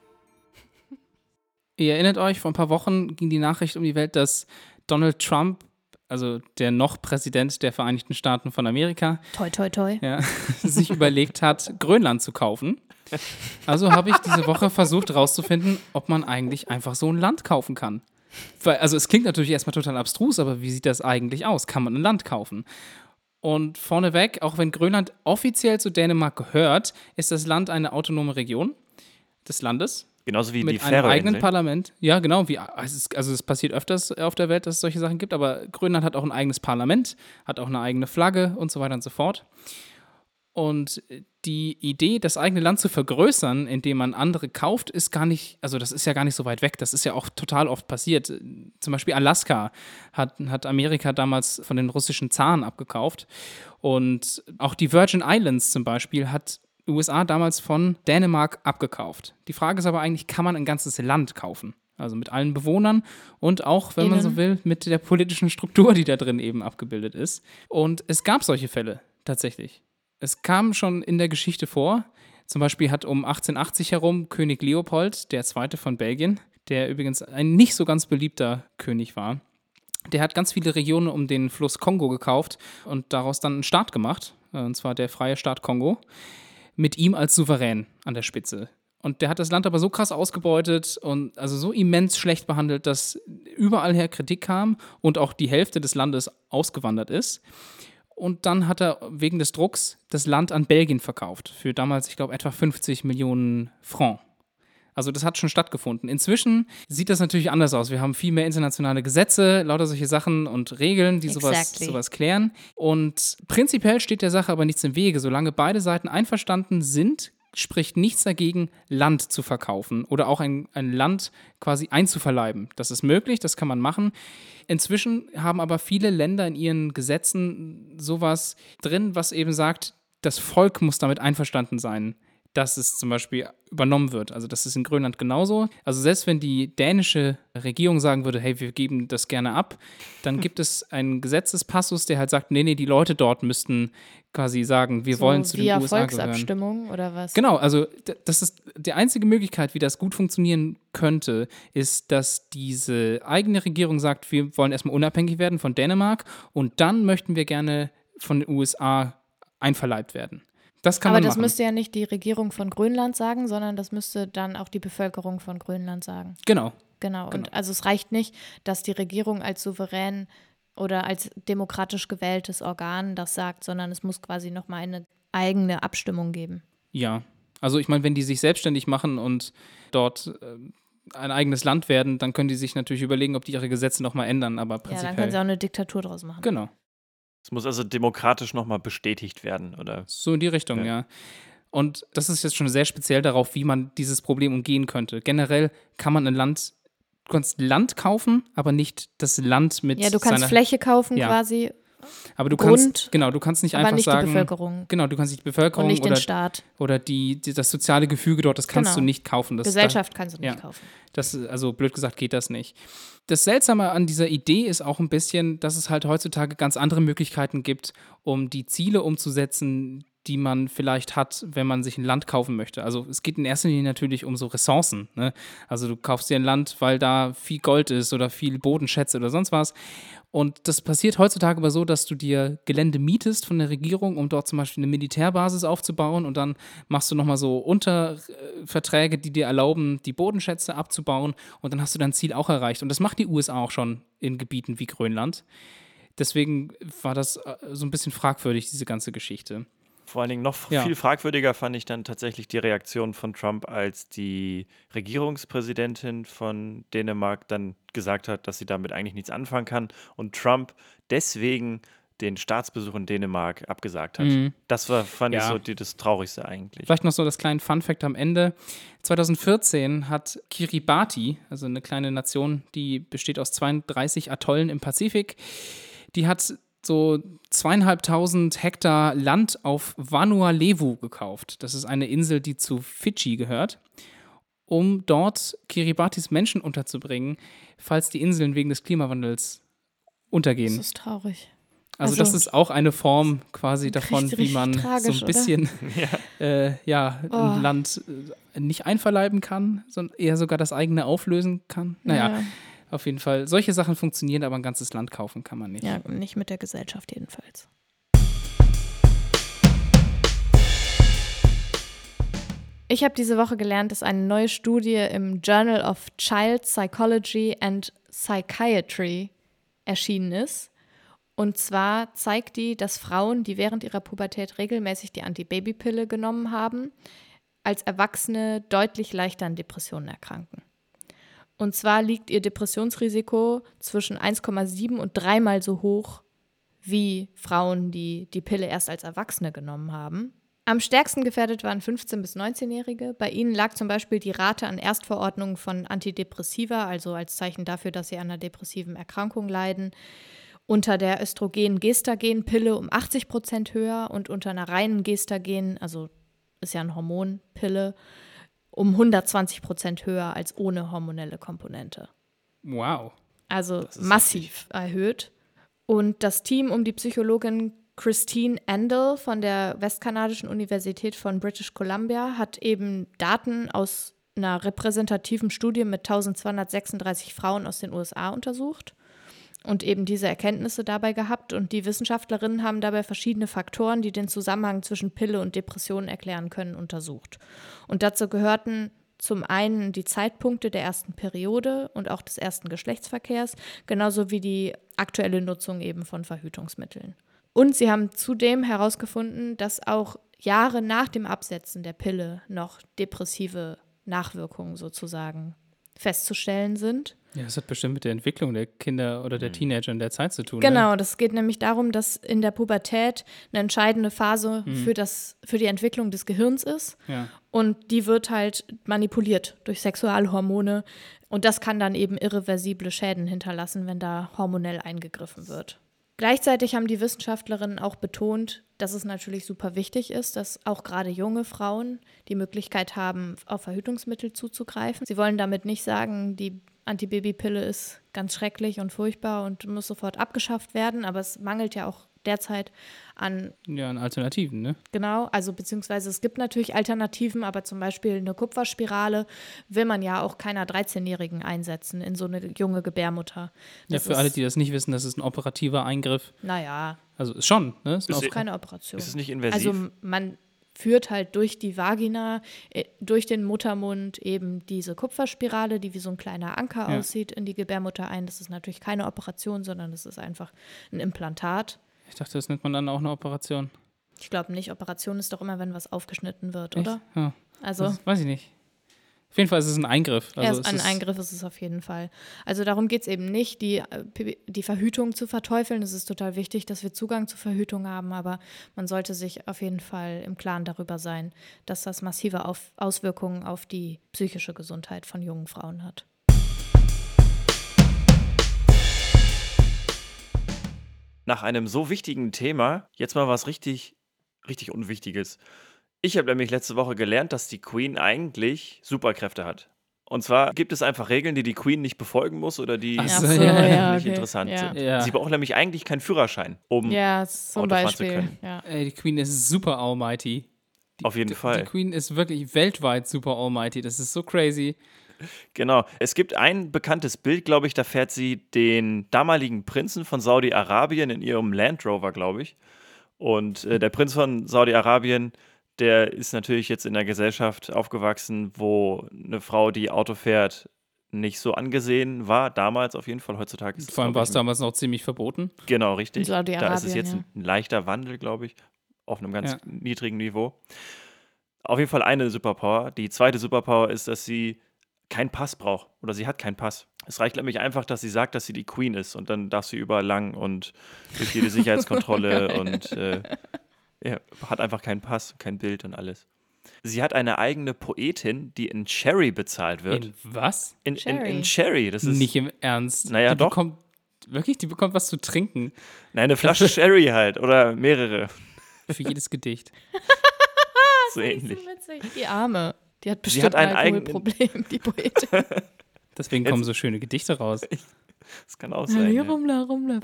*laughs* Ihr erinnert euch, vor ein paar Wochen ging die Nachricht um die Welt, dass Donald Trump, also der noch Präsident der Vereinigten Staaten von Amerika, Toi, toi, toi. ja, *laughs* sich überlegt hat, Grönland zu kaufen. Also habe ich diese Woche versucht herauszufinden, ob man eigentlich einfach so ein Land kaufen kann. Weil, also es klingt natürlich erstmal total abstrus, aber wie sieht das eigentlich aus? Kann man ein Land kaufen? Und vorneweg, auch wenn Grönland offiziell zu Dänemark gehört, ist das Land eine autonome Region des Landes Genauso wie die mit einem eigenen. Parlament. Ja, genau. Wie, also es passiert öfters auf der Welt, dass es solche Sachen gibt, aber Grönland hat auch ein eigenes Parlament, hat auch eine eigene Flagge und so weiter und so fort. Und die Idee, das eigene Land zu vergrößern, indem man andere kauft, ist gar nicht, also das ist ja gar nicht so weit weg. Das ist ja auch total oft passiert. Zum Beispiel Alaska hat, hat Amerika damals von den russischen Zaren abgekauft. Und auch die Virgin Islands zum Beispiel hat USA damals von Dänemark abgekauft. Die Frage ist aber eigentlich, kann man ein ganzes Land kaufen? Also mit allen Bewohnern und auch, wenn man so Innen. will, mit der politischen Struktur, die da drin eben abgebildet ist. Und es gab solche Fälle tatsächlich. Es kam schon in der Geschichte vor. Zum Beispiel hat um 1880 herum König Leopold, Zweite von Belgien, der übrigens ein nicht so ganz beliebter König war, der hat ganz viele Regionen um den Fluss Kongo gekauft und daraus dann einen Staat gemacht, äh, und zwar der freie Staat Kongo, mit ihm als Souverän an der Spitze. Und der hat das Land aber so krass ausgebeutet und also so immens schlecht behandelt, dass überall her Kritik kam und auch die Hälfte des Landes ausgewandert ist. Und dann hat er wegen des Drucks das Land an Belgien verkauft. Für damals, ich glaube, etwa 50 Millionen Franc. Also das hat schon stattgefunden. Inzwischen sieht das natürlich anders aus. Wir haben viel mehr internationale Gesetze, lauter solche Sachen und Regeln, die sowas, Exactly. sowas klären. Und prinzipiell steht der Sache aber nichts im Wege. Solange beide Seiten einverstanden sind, spricht nichts dagegen, Land zu verkaufen oder auch ein, ein Land quasi einzuverleiben. Das ist möglich, das kann man machen. Inzwischen haben aber viele Länder in ihren Gesetzen sowas drin, was eben sagt, das Volk muss damit einverstanden sein, dass es zum Beispiel übernommen wird. Also das ist in Grönland genauso. Also selbst wenn die dänische Regierung sagen würde, hey, wir geben das gerne ab, dann gibt es einen Gesetzespassus, der halt sagt, nee, nee, die Leute dort müssten quasi sagen, wir wollen zu den USA gehören. Volksabstimmung oder was? Genau, also das ist die einzige Möglichkeit, wie das gut funktionieren könnte, ist, dass diese eigene Regierung sagt, wir wollen erstmal unabhängig werden von Dänemark und dann möchten wir gerne von den USA einverleibt werden. Das kann Aber man das machen. müsste ja nicht die Regierung von Grönland sagen, sondern das müsste dann auch die Bevölkerung von Grönland sagen. genau. Genau. Genau. Und also es reicht nicht, dass die Regierung als souverän oder als demokratisch gewähltes Organ das sagt, sondern es muss quasi nochmal eine eigene Abstimmung geben. Ja. Also ich meine, wenn die sich selbstständig machen und dort äh, ein eigenes Land werden, dann können die sich natürlich überlegen, ob die ihre Gesetze nochmal ändern, aber Ja, dann prinzipiell. können sie auch eine Diktatur draus machen. genau. Es muss also demokratisch nochmal bestätigt werden, oder? So in die Richtung, Ja. ja. Und das ist jetzt schon sehr speziell darauf, wie man dieses Problem umgehen könnte. Generell kann man ein Land, du kannst Land kaufen, aber nicht das Land mit Ja, du kannst seiner, Fläche kaufen Ja. quasi, aber du Grund, kannst, genau, du kannst nicht einfach nicht sagen, die Bevölkerung genau, du kannst nicht die und Bevölkerung nicht den oder, Staat. oder die, die, das soziale Gefüge dort, das kannst Genau. du nicht kaufen. Das, Gesellschaft kannst du nicht ja. kaufen. Das, also blöd gesagt geht das nicht. Das Seltsame an dieser Idee ist auch ein bisschen, dass es halt heutzutage ganz andere Möglichkeiten gibt, um die Ziele umzusetzen, die man vielleicht hat, wenn man sich ein Land kaufen möchte. Also es geht in erster Linie natürlich um so Ressourcen. Ne? Also du kaufst dir ein Land, weil da viel Gold ist oder viel Bodenschätze oder sonst was. Und das passiert heutzutage aber so, dass du dir Gelände mietest von der Regierung, um dort zum Beispiel eine Militärbasis aufzubauen und dann machst du nochmal so Unterverträge, die dir erlauben, die Bodenschätze abzubauen und dann hast du dein Ziel auch erreicht. Und das macht die USA auch schon in Gebieten wie Grönland. Deswegen war das äh, so ein bisschen fragwürdig, diese ganze Geschichte. Vor allen Dingen noch Ja. viel fragwürdiger fand ich dann tatsächlich die Reaktion von Trump, als die Regierungspräsidentin von Dänemark dann gesagt hat, dass sie damit eigentlich nichts anfangen kann und Trump deswegen den Staatsbesuch in Dänemark abgesagt hat. Mhm. Das war, fand ich Ja. so die, das Traurigste eigentlich. Vielleicht noch so das kleine Fun-Fact am Ende. 2014 hat Kiribati, also eine kleine Nation, die besteht aus 32 Atollen im Pazifik, die hat so zweieinhalbtausend Hektar Land auf Vanuatu gekauft. Das ist eine Insel, die zu Fidschi gehört, um dort Kiribatis Menschen unterzubringen, falls die Inseln wegen des Klimawandels Das untergehen. ist traurig. Also, Also- das ist auch eine Form quasi davon, Richtig, wie man so tragisch, ein oder? bisschen *laughs* äh, ja, Oh. ein Land äh, nicht einverleiben kann, sondern eher sogar das eigene auflösen kann. Naja, Ja. Auf jeden Fall. Solche Sachen funktionieren, aber ein ganzes Land kaufen kann man nicht. Ja, nicht mit der Gesellschaft jedenfalls. Ich habe diese Woche gelernt, dass eine neue Studie im Journal of Child Psychology and Psychiatry erschienen ist. Und zwar zeigt die, dass Frauen, die während ihrer Pubertät regelmäßig die Antibabypille genommen haben, als Erwachsene deutlich leichter an Depressionen erkranken. Und zwar liegt ihr Depressionsrisiko zwischen 1,7 und dreimal so hoch wie Frauen, die die Pille erst als Erwachsene genommen haben. Am stärksten gefährdet waren 15- bis 19-Jährige. Bei ihnen lag zum Beispiel die Rate an Erstverordnungen von Antidepressiva, also als Zeichen dafür, dass sie an einer depressiven Erkrankung leiden, unter der Östrogen-Gestagen-Pille um 80 Prozent höher und unter einer reinen Gestagen, also ist ja eine Hormonpille, um 120 Prozent höher als ohne hormonelle Komponente. Wow. Also massiv erhöht. Und das Team um die Psychologin Christine Endel von der Westkanadischen Universität von British Columbia hat eben Daten aus einer repräsentativen Studie mit 1236 Frauen aus den USA untersucht und eben diese Erkenntnisse dabei gehabt. Und die Wissenschaftlerinnen haben dabei verschiedene Faktoren, die den Zusammenhang zwischen Pille und Depression erklären können, untersucht. Und dazu gehörten zum einen die Zeitpunkte der ersten Periode und auch des ersten Geschlechtsverkehrs, genauso wie die aktuelle Nutzung eben von Verhütungsmitteln. Und sie haben zudem herausgefunden, dass auch Jahre nach dem Absetzen der Pille noch depressive Nachwirkungen sozusagen festzustellen sind. Ja, das hat bestimmt mit der Entwicklung der Kinder oder der Teenager in der Zeit zu tun. Genau, Ne? das geht nämlich darum, dass in der Pubertät eine entscheidende Phase für, das, für die Entwicklung des Gehirns ist. Ja. Und die wird halt manipuliert durch Sexualhormone. Und das kann dann eben irreversible Schäden hinterlassen, wenn da hormonell eingegriffen wird. Gleichzeitig haben die Wissenschaftlerinnen auch betont, dass es natürlich super wichtig ist, dass auch gerade junge Frauen die Möglichkeit haben, auf Verhütungsmittel zuzugreifen. Sie wollen damit nicht sagen, die Antibabypille ist ganz schrecklich und furchtbar und muss sofort abgeschafft werden, aber es mangelt ja auch derzeit an ja, an Alternativen, ne? Genau, also beziehungsweise es gibt natürlich Alternativen, aber zum Beispiel eine Kupferspirale will man ja auch keiner 13-Jährigen einsetzen in so eine junge Gebärmutter. Ja, Das für alle, die das nicht wissen, das ist ein operativer Eingriff. Naja, Also ist schon, ne? Ist Ist keine Operation. Ist es nicht invasiv? Also man führt halt durch die Vagina, äh, durch den Muttermund eben diese Kupferspirale, die wie so ein kleiner Anker Ja. aussieht, in die Gebärmutter ein. Das ist natürlich keine Operation, sondern das ist einfach ein Implantat. ich dachte, das nennt man dann auch eine Operation. Ich glaube nicht, Operation ist doch immer, wenn was aufgeschnitten wird, Echt? oder? Ja, Also das weiß ich nicht. Auf jeden Fall ist es ein Eingriff. Also Erst es ein Eingriff ist es auf jeden Fall. Also darum geht es eben nicht, die, äh, die Verhütung zu verteufeln. Es ist total wichtig, dass wir Zugang zu Verhütung haben, aber man sollte sich auf jeden Fall im Klaren darüber sein, dass das massive auf Auswirkungen auf die psychische Gesundheit von jungen Frauen hat. Nach einem so wichtigen Thema jetzt mal was richtig, richtig Unwichtiges. Ich habe nämlich letzte Woche gelernt, dass die Queen eigentlich Superkräfte hat. Und zwar gibt es einfach Regeln, die die Queen nicht befolgen muss oder die so, nicht ja, ja, okay. interessant Ja. sind. Ja. Sie braucht nämlich eigentlich keinen Führerschein, um Ja, zum Auto fahren zu Beispiel. können. Ja. Ey, die Queen ist super almighty. Die, Auf jeden die, Fall. Die Queen ist wirklich weltweit super almighty. Das ist so crazy. Genau. Es gibt ein bekanntes Bild, glaube ich, da fährt sie den damaligen Prinzen von Saudi-Arabien in ihrem Land Rover, glaube ich. Und äh, der Prinz von Saudi-Arabien, der ist natürlich jetzt in einer Gesellschaft aufgewachsen, wo eine Frau, die Auto fährt, nicht so angesehen war. Damals auf jeden Fall. Heutzutage ist es Vor allem war es damals noch ziemlich verboten. Genau, richtig. Da ist es jetzt ja. ein, ein leichter Wandel, glaube ich, auf einem ganz Ja. niedrigen Niveau. Auf jeden Fall eine Superpower. Die zweite Superpower ist, dass sie keinen Pass braucht oder sie hat keinen Pass. Es reicht nämlich einfach, dass sie sagt, dass sie die Queen ist und dann darf sie überall lang und durch jede *laughs* Sicherheitskontrolle und äh, hat einfach keinen Pass, kein Bild und alles. Sie hat eine eigene Poetin, die in Cherry bezahlt wird. In was? In, in, in Cherry. Cherry, das ist Nicht im Ernst. Naja, die doch. Bekommt, wirklich, die bekommt was zu trinken. Nein, eine Flasche *laughs* Sherry halt oder mehrere, Für jedes Gedicht. *laughs* so ähnlich. Die Arme. Die hat bestimmt hat ein Alkoholproblem, die Poetin. *laughs* Deswegen Jetzt- kommen so schöne Gedichte raus. Das kann auch sein. Hier Ja. rumla, rumla.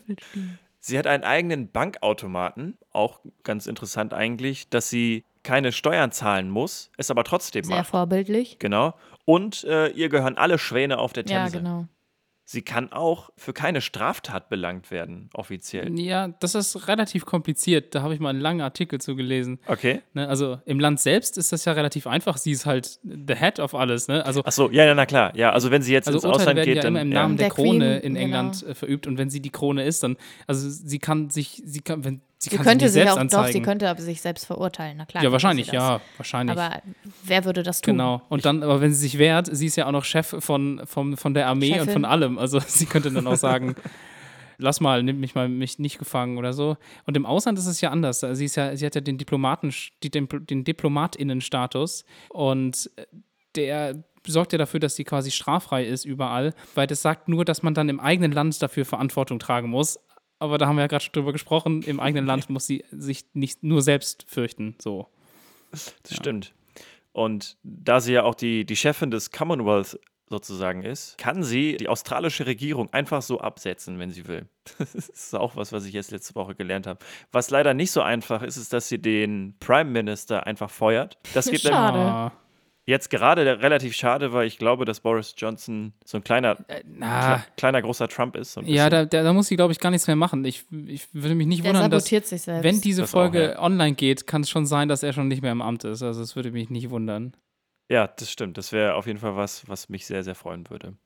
Sie hat einen eigenen Bankautomaten, auch ganz interessant eigentlich, dass sie keine Steuern zahlen muss, es aber trotzdem Sehr macht. vorbildlich. Genau. Und äh, ihr gehören alle Schwäne auf der Ja, Themse. genau. Sie kann auch für keine Straftat belangt werden, offiziell. Ja, das ist relativ kompliziert. Da habe ich mal einen langen Artikel zu gelesen. Okay. Ne, also im Land selbst ist das ja relativ einfach. Sie ist halt the head of alles. Ne? Also, Achso, ja, ja, na klar. Ja, also wenn sie jetzt also ins Urteile Ausland werden geht, ja dann. immer im ja. Namen der, Der Krone Queen, in genau. England äh, verübt. Und wenn sie die Krone ist, dann, also sie kann sich, sie kann, wenn, sie, Sie könnte sich sich auch, selbst doch, sie könnte aber sich selbst verurteilen. Na klar. ja, wahrscheinlich, ja, wahrscheinlich. Aber wer würde das tun? Genau. Und dann, aber wenn sie sich wehrt, sie ist ja auch noch Chef von, von, von der Armee und Chefin. von allem. Also *laughs* sie könnte dann auch sagen, lass mal, nimm mich mal mich nicht gefangen oder so. Und im Ausland ist es ja anders. Also Sie ist ja, sie hat ja den Diplomaten, die, den, den Diplomatinnenstatus und der sorgt ja dafür, dass sie quasi straffrei ist überall, weil das sagt nur, dass man dann im eigenen Land dafür Verantwortung tragen muss. Aber da haben wir ja gerade schon drüber gesprochen, im eigenen Land muss sie sich nicht nur selbst fürchten. So. Das stimmt. Und da sie ja auch die, die Chefin des Commonwealth sozusagen ist, kann sie die australische Regierung einfach so absetzen, wenn sie will. *laughs* Das ist auch was, was ich jetzt letzte Woche gelernt habe. Was leider nicht so einfach ist, ist, dass sie den Prime Minister einfach feuert. Das *laughs* dann Schade. Ah, jetzt gerade relativ schade, weil ich glaube, dass Boris Johnson so ein kleiner, kle- kleiner großer Trump ist. So ein ja, da, da, da muss sie, glaube ich, gar nichts mehr machen. Ich, ich würde mich nicht Der wundern, dass, wenn diese Das auch, Folge ja. online geht, kann es schon sein, dass er schon nicht mehr im Amt ist. Also es würde mich nicht wundern. Ja, das stimmt. Das wäre auf jeden Fall was, was mich sehr, sehr freuen würde.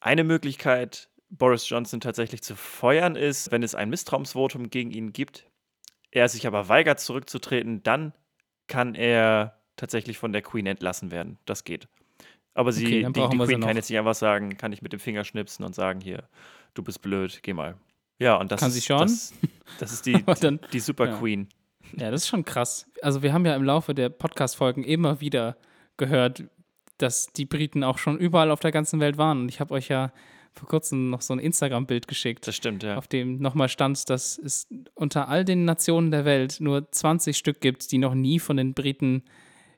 Eine Möglichkeit, Boris Johnson tatsächlich zu feuern, ist, wenn es ein Misstrauensvotum gegen ihn gibt, er sich aber weigert zurückzutreten, dann kann er tatsächlich von der Queen entlassen werden. Das geht. Aber sie, Okay, die, die Queen kann jetzt nicht einfach sagen, kann ich mit dem Finger schnipsen und sagen, hier, du bist blöd, geh mal. Ja, und das Kann sie schon? Das, das ist die, *laughs* dann, die Super ja. Queen. ja, das ist schon krass. Also wir haben ja im Laufe der Podcast-Folgen immer wieder gehört, dass die Briten auch schon überall auf der ganzen Welt waren. Und ich habe euch ja vor kurzem noch so ein Instagram-Bild geschickt. Das stimmt, ja. auf dem nochmal stand, dass es unter all den Nationen der Welt nur 20 Stück gibt, die noch nie von den Briten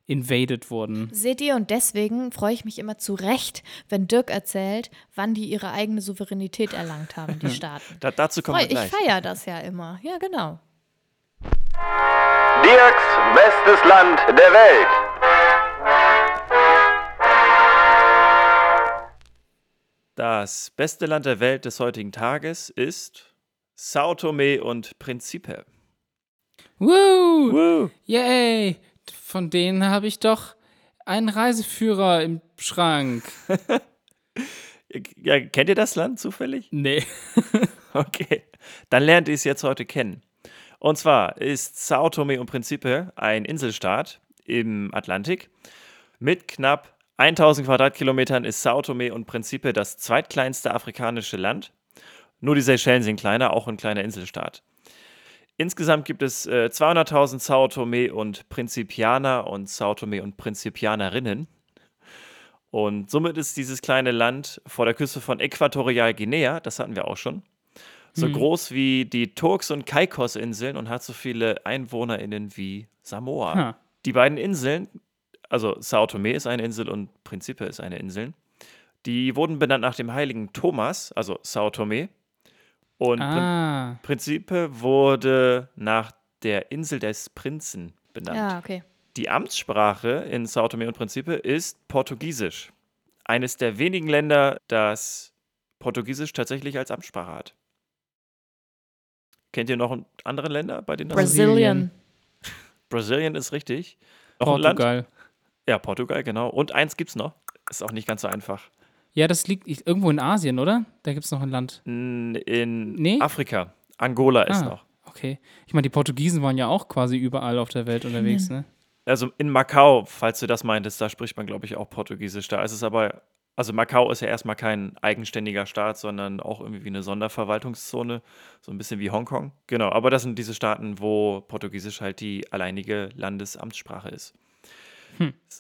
invaded wurden. Seht ihr, und deswegen freue ich mich immer zu Recht, wenn Dirk erzählt, wann die ihre eigene Souveränität erlangt haben, die *laughs* Staaten. Da, dazu kommen Freu, wir ich gleich. feiere das ja immer. Ja, genau. Dirks bestes Land der Welt. Das beste Land der Welt des heutigen Tages ist Sao Tome und Principe. Woo! Woo. Yay! Von denen habe ich doch einen Reiseführer im Schrank. Ja, kennt ihr das Land zufällig? Nee. *laughs* Okay, dann lernt ihr es jetzt heute kennen. Und zwar ist Sao Tome und Principe ein Inselstaat im Atlantik. Mit knapp 1000 Quadratkilometern ist Sao Tome und Principe das zweitkleinste afrikanische Land. Nur die Seychellen sind kleiner, auch ein kleiner Inselstaat. Insgesamt gibt es äh, 200.000 Sao Tome und Principianer und Sao Tome und Principianerinnen. Und somit ist dieses kleine Land vor der Küste von Äquatorialguinea, das hatten wir auch schon, so groß wie die Turks- und Caicos-Inseln und hat so viele EinwohnerInnen wie Samoa. Ha. Die beiden Inseln, also Sao Tome ist eine Insel und Principe ist eine Insel, die wurden benannt nach dem heiligen Thomas, also Sao Tome. Und Prin Ah. Principe wurde nach der Insel des Prinzen benannt. Ja, okay. Die Amtssprache in Sao Tome und Principe ist Portugiesisch. Eines der wenigen Länder, das Portugiesisch tatsächlich als Amtssprache hat. Kennt ihr noch andere Länder, bei denen das Brazilian. *laughs* Brasilien ist richtig. Noch ein Land? Portugal. Ja, Portugal, genau. Und eins gibt's noch. Ist auch nicht ganz so einfach. Ja, das liegt irgendwo in Asien, oder? Da gibt es noch ein Land. In Nee? Afrika. Angola ist Ah. noch. Okay. Ich meine, die Portugiesen waren ja auch quasi überall auf der Welt unterwegs, ne? Also in Macau, falls du das meintest, da spricht man, glaube ich, auch Portugiesisch. Da ist es aber, also Macau ist ja erstmal kein eigenständiger Staat, sondern auch irgendwie wie eine Sonderverwaltungszone, so ein bisschen wie Hongkong. Genau, aber das sind diese Staaten, wo Portugiesisch halt die alleinige Landesamtssprache ist.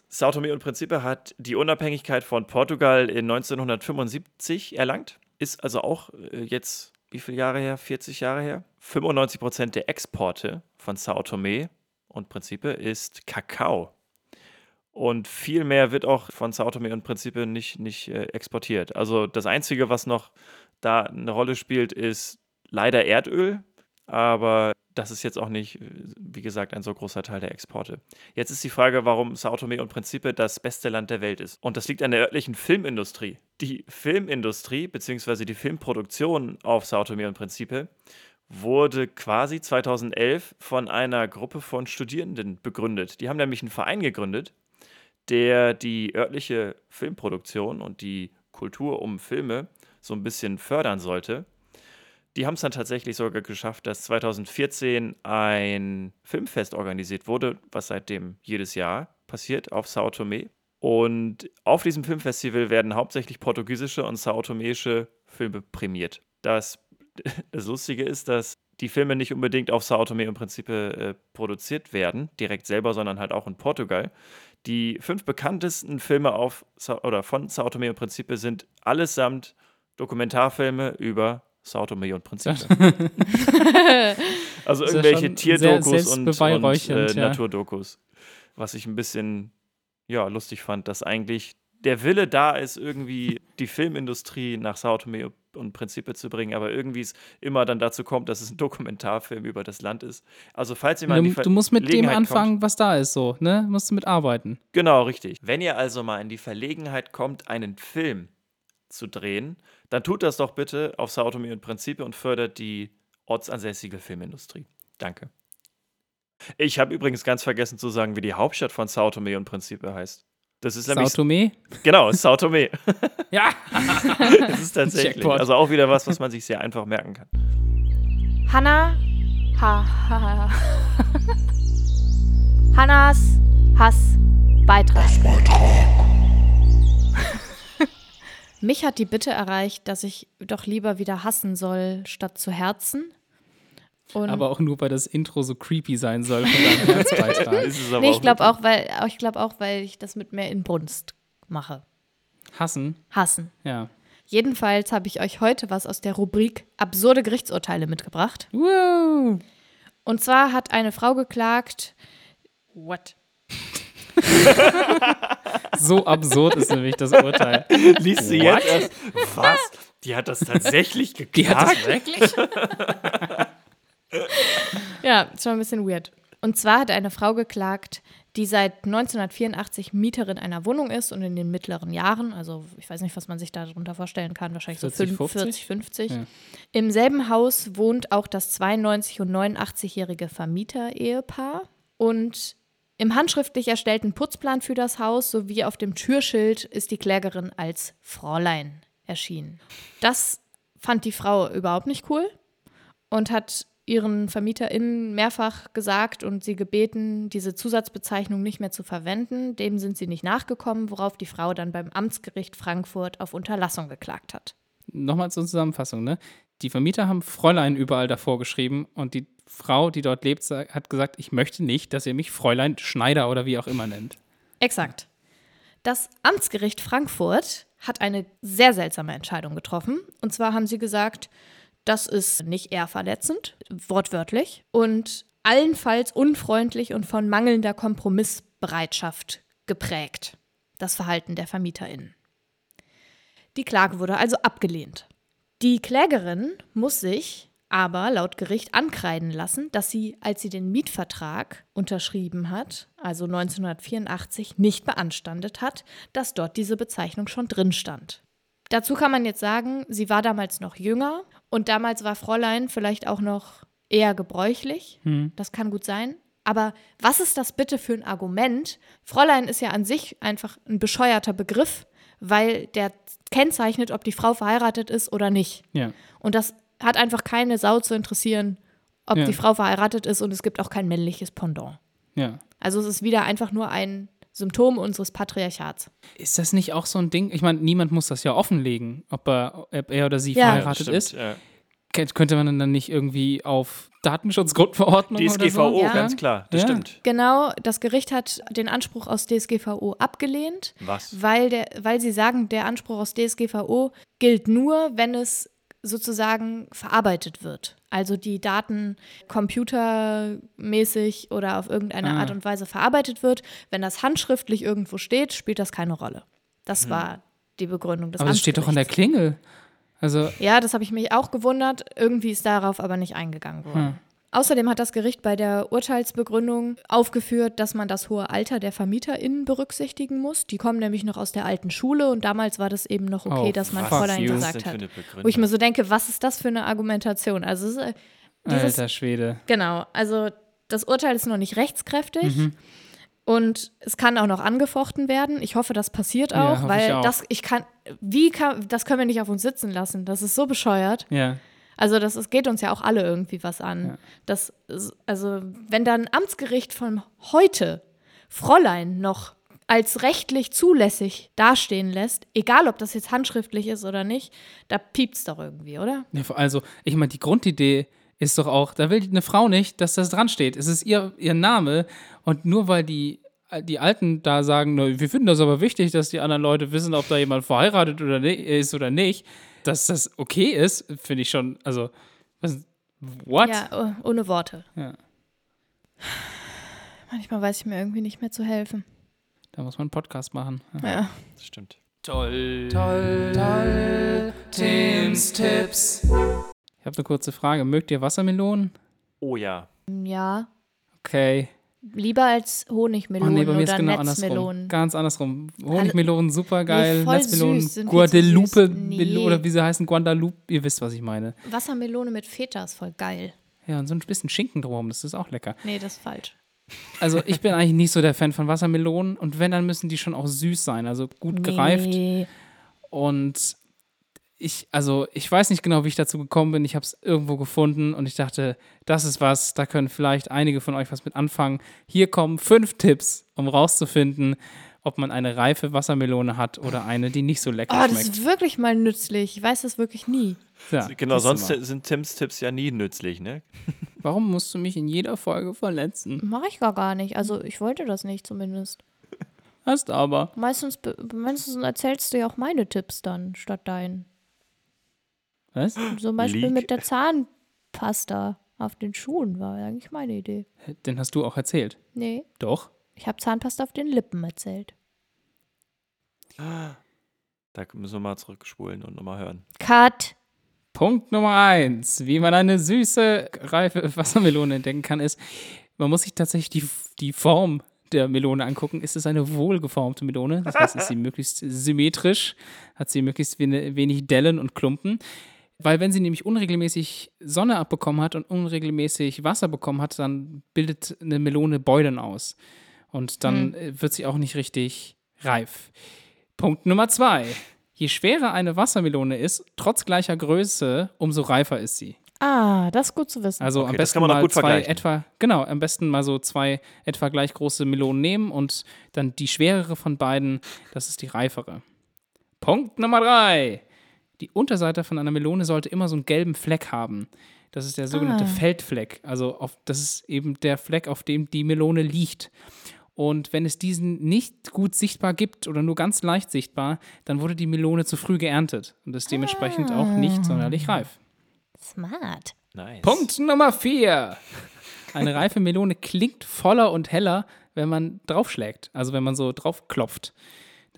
Sao Tome und Principe hat die Unabhängigkeit von Portugal in 1975 erlangt, ist also auch äh, jetzt, wie viele Jahre her? 40 Jahre her? 95 Prozent der Exporte von Sao Tome und Principe ist Kakao. Und viel mehr wird auch von Sao Tome und Principe nicht, nicht äh, exportiert. Also das Einzige, was noch da eine Rolle spielt, ist leider Erdöl. Aber das ist jetzt auch nicht, äh, wie gesagt, ein so großer Teil der Exporte. Jetzt ist die Frage, warum Sao Tome und Principe das beste Land der Welt ist. Und das liegt an der örtlichen Filmindustrie. Die Filmindustrie bzw. die Filmproduktion auf Sao Tome und Principe wurde quasi 2011 von einer Gruppe von Studierenden begründet. Die haben nämlich einen Verein gegründet, der die örtliche Filmproduktion und die Kultur um Filme so ein bisschen fördern sollte. Die haben es dann tatsächlich sogar geschafft, dass 2014 ein Filmfest organisiert wurde, was seitdem jedes Jahr passiert auf Sao Tome. Und auf diesem Filmfestival werden hauptsächlich portugiesische und saotomesische Filme prämiert. Das, *laughs* das Lustige ist, dass die Filme nicht unbedingt auf Sao Tome im Prinzip äh, produziert werden, direkt selber, sondern halt auch in Portugal. Die fünf bekanntesten Filme auf oder von Sao Tome und Principe sind allesamt Dokumentarfilme über Sao Tome und Principe. also ja irgendwelche Tierdokus und, und äh, ja. Naturdokus. Was ich ein bisschen ja, lustig fand, dass eigentlich der Wille da ist, irgendwie die Filmindustrie nach Sao Tome und Principe zu bringen, aber irgendwie es immer dann dazu kommt, dass es ein Dokumentarfilm über das Land ist. Also falls ihr mal in die Du, du musst mit dem anfangen, kommt, was da ist, so, ne? Musst du mitarbeiten. Genau, richtig. Wenn ihr also mal in die Verlegenheit kommt, einen Film zu drehen, dann tut das doch bitte auf Sao Tome und Principe und fördert die ortsansässige Filmindustrie. Danke. Ich habe übrigens ganz vergessen zu sagen, wie die Hauptstadt von Sao Tome und Principe heißt. Das ist Sao nämlich Tome? genau, Sao Tome. *laughs* Ja! *laughs* Das ist tatsächlich. Jackpot. Also auch wieder was, was man sich sehr einfach merken kann. Hanna. Ha, ha, ha. Hannas Hassbeitrag. Mich hat die Bitte erreicht, dass ich doch lieber wieder hassen soll, statt zu herzen. Und Aber auch nur, weil das Intro so creepy sein soll von deinem *laughs* Herzbeitrag. Ist es aber nee, ich glaube auch, weil ich glaube auch, weil ich das mit mehr Inbrunst mache. Hassen? Hassen. Ja. Jedenfalls habe ich euch heute was aus der Rubrik absurde Gerichtsurteile mitgebracht. Woo! Und zwar hat eine Frau geklagt. What? *laughs* So absurd ist nämlich das Urteil. Liest du jetzt erst? Was? Die hat das tatsächlich geklagt? *laughs* Die hat das wirklich? *laughs* Ja, ist schon ein bisschen weird. Und zwar hat eine Frau geklagt, die seit 1984 Mieterin einer Wohnung ist und in den mittleren Jahren, also ich weiß nicht, was man sich darunter vorstellen kann, wahrscheinlich 40, so 50? 40, 50. Ja. Im selben Haus wohnt auch das 92- und 89-jährige Vermieter-Ehepaar. Und im handschriftlich erstellten Putzplan für das Haus sowie auf dem Türschild ist die Klägerin als Fräulein erschienen. Das fand die Frau überhaupt nicht cool und hat ihren VermieterInnen mehrfach gesagt und sie gebeten, diese Zusatzbezeichnung nicht mehr zu verwenden. Dem sind sie nicht nachgekommen, worauf die Frau dann beim Amtsgericht Frankfurt auf Unterlassung geklagt hat. Nochmal zur Zusammenfassung, ne? Die Vermieter haben Fräulein überall davor geschrieben und die Frau, die dort lebt, hat gesagt, ich möchte nicht, dass ihr mich Fräulein Schneider oder wie auch immer nennt. Exakt. Das Amtsgericht Frankfurt hat eine sehr seltsame Entscheidung getroffen. Und zwar haben sie gesagt, das ist nicht eher verletzend, wortwörtlich, und allenfalls unfreundlich und von mangelnder Kompromissbereitschaft geprägt, das Verhalten der VermieterInnen. Die Klage wurde also abgelehnt. Die Klägerin muss sich aber laut Gericht ankreiden lassen, dass sie, als sie den Mietvertrag unterschrieben hat, also 1984, nicht beanstandet hat, dass dort diese Bezeichnung schon drin stand. Dazu kann man jetzt sagen, sie war damals noch jünger und damals war Fräulein vielleicht auch noch eher gebräuchlich. Das kann gut sein. Aber was ist das bitte für ein Argument? Fräulein ist ja an sich einfach ein bescheuerter Begriff, weil der kennzeichnet, ob die Frau verheiratet ist oder nicht. Ja. Und das hat einfach keine Sau zu interessieren, ob Ja. die Frau verheiratet ist und es gibt auch kein männliches Pendant. Ja. Also es ist wieder einfach nur ein Symptom unseres Patriarchats. Ist das nicht auch so ein Ding? Ich meine, niemand muss das ja offenlegen, ob er, ob er oder sie Ja. verheiratet Stimmt, ist. ja. Könnte man dann nicht irgendwie auf Datenschutzgrundverordnung oder so? DSGVO, Ja. ganz klar. Das Ja. stimmt. Genau, das Gericht hat den Anspruch aus DSGVO abgelehnt, Was? weil, der, weil sie sagen, der Anspruch aus DSGVO gilt nur, wenn es sozusagen verarbeitet wird. Also die Daten computermäßig oder auf irgendeine Ah. Art und Weise verarbeitet wird. Wenn das handschriftlich irgendwo steht, spielt das keine Rolle. Das war die Begründung des Aber das steht doch an der. Klingel. Also, Ja, das habe ich mich auch gewundert. Irgendwie ist darauf aber nicht eingegangen worden. Hm. Außerdem hat das Gericht bei der Urteilsbegründung aufgeführt, dass man das hohe Alter der VermieterInnen berücksichtigen muss. Die kommen nämlich noch aus der alten Schule und damals war das eben noch okay, Oh, dass man Fräulein you. Was ist gesagt hat. eine Begründung? Wo ich mir so denke, was ist das für eine Argumentation? Also, es ist, äh, dieses, alter Schwede. genau, also das Urteil ist noch nicht rechtskräftig. Mhm. Und es kann auch noch angefochten werden. Ich hoffe, das passiert Ja, auch, hoffe weil ich auch. das, ich kann, wie kann, das können wir nicht auf uns sitzen lassen. Das ist so bescheuert. Ja. Also das es geht uns ja auch alle irgendwie was an. Ja. Das, also wenn dann ein Amtsgericht von heute Fräulein noch als rechtlich zulässig dastehen lässt, egal ob das jetzt handschriftlich ist oder nicht, da piept's doch irgendwie, oder? ja also, ich meine, die Grundidee ist doch auch, da will eine Frau nicht, dass das dran steht. Es ist ihr, ihr Name und nur weil die, die Alten da sagen, "Na, wir finden das aber wichtig, dass die anderen Leute wissen, ob da jemand verheiratet oder ni- ist oder nicht, dass das okay ist, finde ich schon, also, was, what? Ja, oh- ohne Worte. Ja. Manchmal weiß ich mir irgendwie nicht mehr zu helfen. Da muss man einen Podcast machen. Ja. Das stimmt. Toll, toll, toll. Tims Tipps. Ich habe eine kurze Frage. Mögt ihr Wassermelonen? Oh ja. Ja. Okay. Lieber als Oh Honigmelonen nee, bei mir ist oder genau Netzmelonen. andersrum. Ganz andersrum. Honigmelonen super geil, Nee, Netzmelonen, süß. Mel- Nee. oder wie sie heißen, Guadalupe, ihr wisst, was ich meine. Wassermelone mit Feta ist voll geil. Ja, und so ein bisschen Schinken drumherum, das ist auch lecker. Nee, das ist falsch. Also ich bin eigentlich nicht so der Fan von Wassermelonen und wenn, dann müssen die schon auch süß sein, also gut gereift. Nee. Und ich, also ich weiß nicht genau, wie ich dazu gekommen bin. Ich habe es irgendwo gefunden und ich dachte, das ist was, da können vielleicht einige von euch was mit anfangen. Hier kommen fünf Tipps, um rauszufinden, ob man eine reife Wassermelone hat oder eine, die nicht so lecker Oh, das schmeckt. ist wirklich mal nützlich. Ich weiß das wirklich nie. Ja, Genau, sonst mal. sind Tims Tipps ja nie nützlich, ne? *laughs* *laughs* Warum musst du mich in jeder Folge verletzen? Mache ich gar gar nicht. Also ich wollte das nicht zumindest. Hast aber. Meistens, meistens erzählst du ja auch meine Tipps dann statt deinen. Was? Zum Beispiel Leak. mit der Zahnpasta auf den Schuhen war eigentlich meine Idee. Den hast du auch erzählt. Nee, Doch. ich habe Zahnpasta auf den Lippen erzählt. Da müssen wir mal zurückspulen und nochmal hören. Cut. Punkt Nummer eins, wie man eine süße, reife *laughs* Wassermelone entdecken kann, ist, man muss sich tatsächlich die, die Form der Melone angucken. Ist es eine wohlgeformte Melone? Das heißt, ist sie möglichst symmetrisch, hat sie möglichst wen- wenig Dellen und Klumpen. Weil wenn sie nämlich unregelmäßig Sonne abbekommen hat und unregelmäßig Wasser bekommen hat, dann bildet eine Melone Beulen aus. Und dann äh, wird sie auch nicht richtig reif. Punkt Nummer zwei. Je schwerer eine Wassermelone ist, trotz gleicher Größe, umso reifer ist sie. Ah, das ist gut zu wissen. Also Okay, am das besten kann man auch mal gut zwei vergleichen. etwa, genau, am besten mal so zwei etwa gleich große Melonen nehmen und dann die schwerere von beiden, das ist die reifere. Punkt Nummer drei. Die Unterseite von einer Melone sollte immer so einen gelben Fleck haben. Das ist der sogenannte Ah. Feldfleck. Also auf, das ist eben der Fleck, auf dem die Melone liegt. Und wenn es diesen nicht gut sichtbar gibt oder nur ganz leicht sichtbar, dann wurde die Melone zu früh geerntet und ist dementsprechend auch nicht sonderlich reif. Smart. Nice. Punkt Nummer vier. Eine reife Melone klingt voller und heller, wenn man draufschlägt, also wenn man so draufklopft.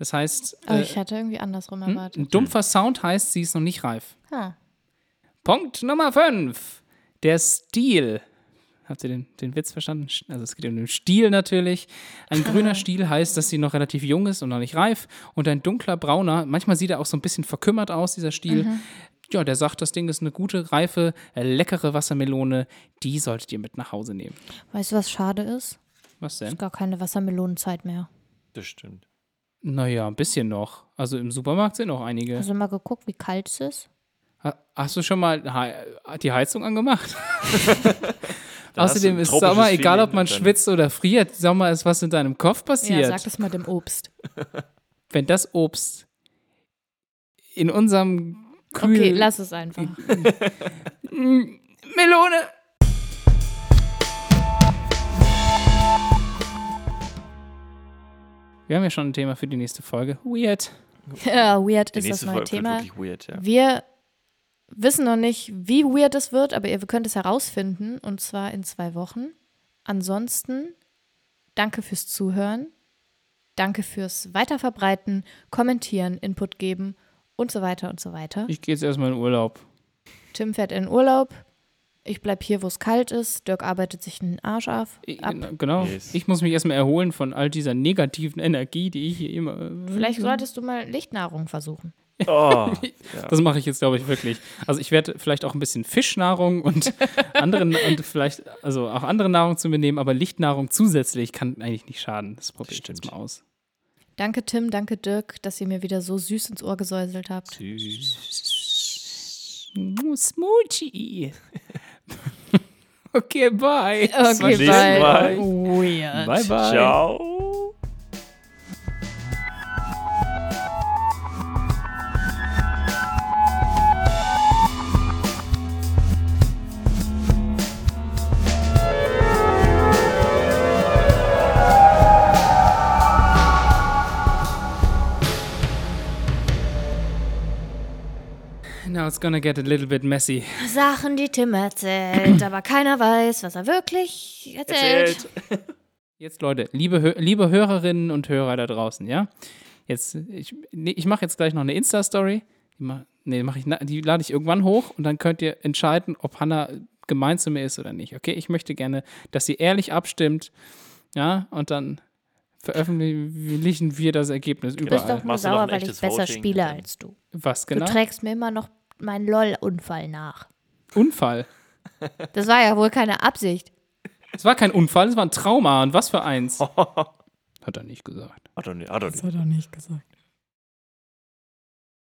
Das heißt, Aber äh, ich hatte irgendwie andersrum hm? erwartet. ein dumpfer Sound heißt, sie ist noch nicht reif. Ha. Punkt Nummer fünf. Der Stiel. Habt ihr den, den Witz verstanden? Also es geht um den Stiel natürlich. Ein grüner *laughs* Stiel heißt, dass sie noch relativ jung ist und noch nicht reif. Und ein dunkler brauner, manchmal sieht er auch so ein bisschen verkümmert aus, dieser Stiel. Ja, der sagt, das Ding ist eine gute, reife, äh, leckere Wassermelone. Die solltet ihr mit nach Hause nehmen. Weißt du, was schade ist? Was denn? Ist gar keine Wassermelonenzeit mehr. Das stimmt. Naja, ein bisschen noch. Also im Supermarkt sind noch einige. Hast du mal geguckt, wie kalt es ist? Ha- Hast du schon mal die Heizung angemacht? *laughs* *laughs* Außerdem ist Sommer, egal ob man schwitzt oder friert, Sommer ist, was in deinem Kopf passiert. Ja, sag das mal dem Obst. *laughs* Wenn das Obst in unserem Kühl Okay, lass es einfach. Melone! Wir haben ja schon ein Thema für die nächste Folge. Weird. Ja, weird Die ist das neue Folge Thema. weird, ja. Wir wissen noch nicht, wie weird es wird, aber ihr könnt es herausfinden und zwar in zwei Wochen. Ansonsten, danke fürs Zuhören. Danke fürs Weiterverbreiten, Kommentieren, Input geben und so weiter und so weiter. Ich gehe jetzt erstmal in Urlaub. Tim fährt in Urlaub. Ich bleib hier, wo es kalt ist. Dirk arbeitet sich einen Arsch ab. genau. Yes. Ich muss mich erstmal erholen von all dieser negativen Energie, die ich hier immer. äh, Vielleicht solltest du mal Lichtnahrung versuchen. Oh, *laughs* Das mache ich jetzt, glaube ich, wirklich. Also ich werde vielleicht auch ein bisschen Fischnahrung und *laughs* andere und vielleicht, also auch andere Nahrung zu mir nehmen, aber Lichtnahrung zusätzlich kann eigentlich nicht schaden. Das probiere ich jetzt mal aus. Danke, Tim. Danke, Dirk, dass ihr mir wieder so süß ins Ohr gesäuselt habt. Mm, Smoochie. *laughs* okay, bye. Okay, bye. Mal. Weird. Bye, bye. Ciao. Now it's gonna get a little bit messy. Sachen, die Tim erzählt, aber keiner weiß, was er wirklich erzählt. Erzählt. Jetzt, Leute, liebe, liebe Hörerinnen und Hörer da draußen, ja? Jetzt, ich, nee, ich mache jetzt gleich noch eine Insta-Story. Die, nee, mach ich, na- die lade ich irgendwann hoch und dann könnt ihr entscheiden, ob Hannah gemein zu mir ist oder nicht. Okay, ich möchte gerne, dass sie ehrlich abstimmt, ja, und dann veröffentlichen wir das Ergebnis Du bist doch überall. nur Machst du noch sauer, weil ich besser Voting? spiele als du. Was Du genau? trägst mir immer noch meinen LOL-Unfall nach. Unfall. Das war ja wohl keine Absicht. Es war kein Unfall, es war ein Trauma. Und was für eins? *laughs* Hat er nicht gesagt. Hat er nicht, hat er nicht. hat er nicht gesagt.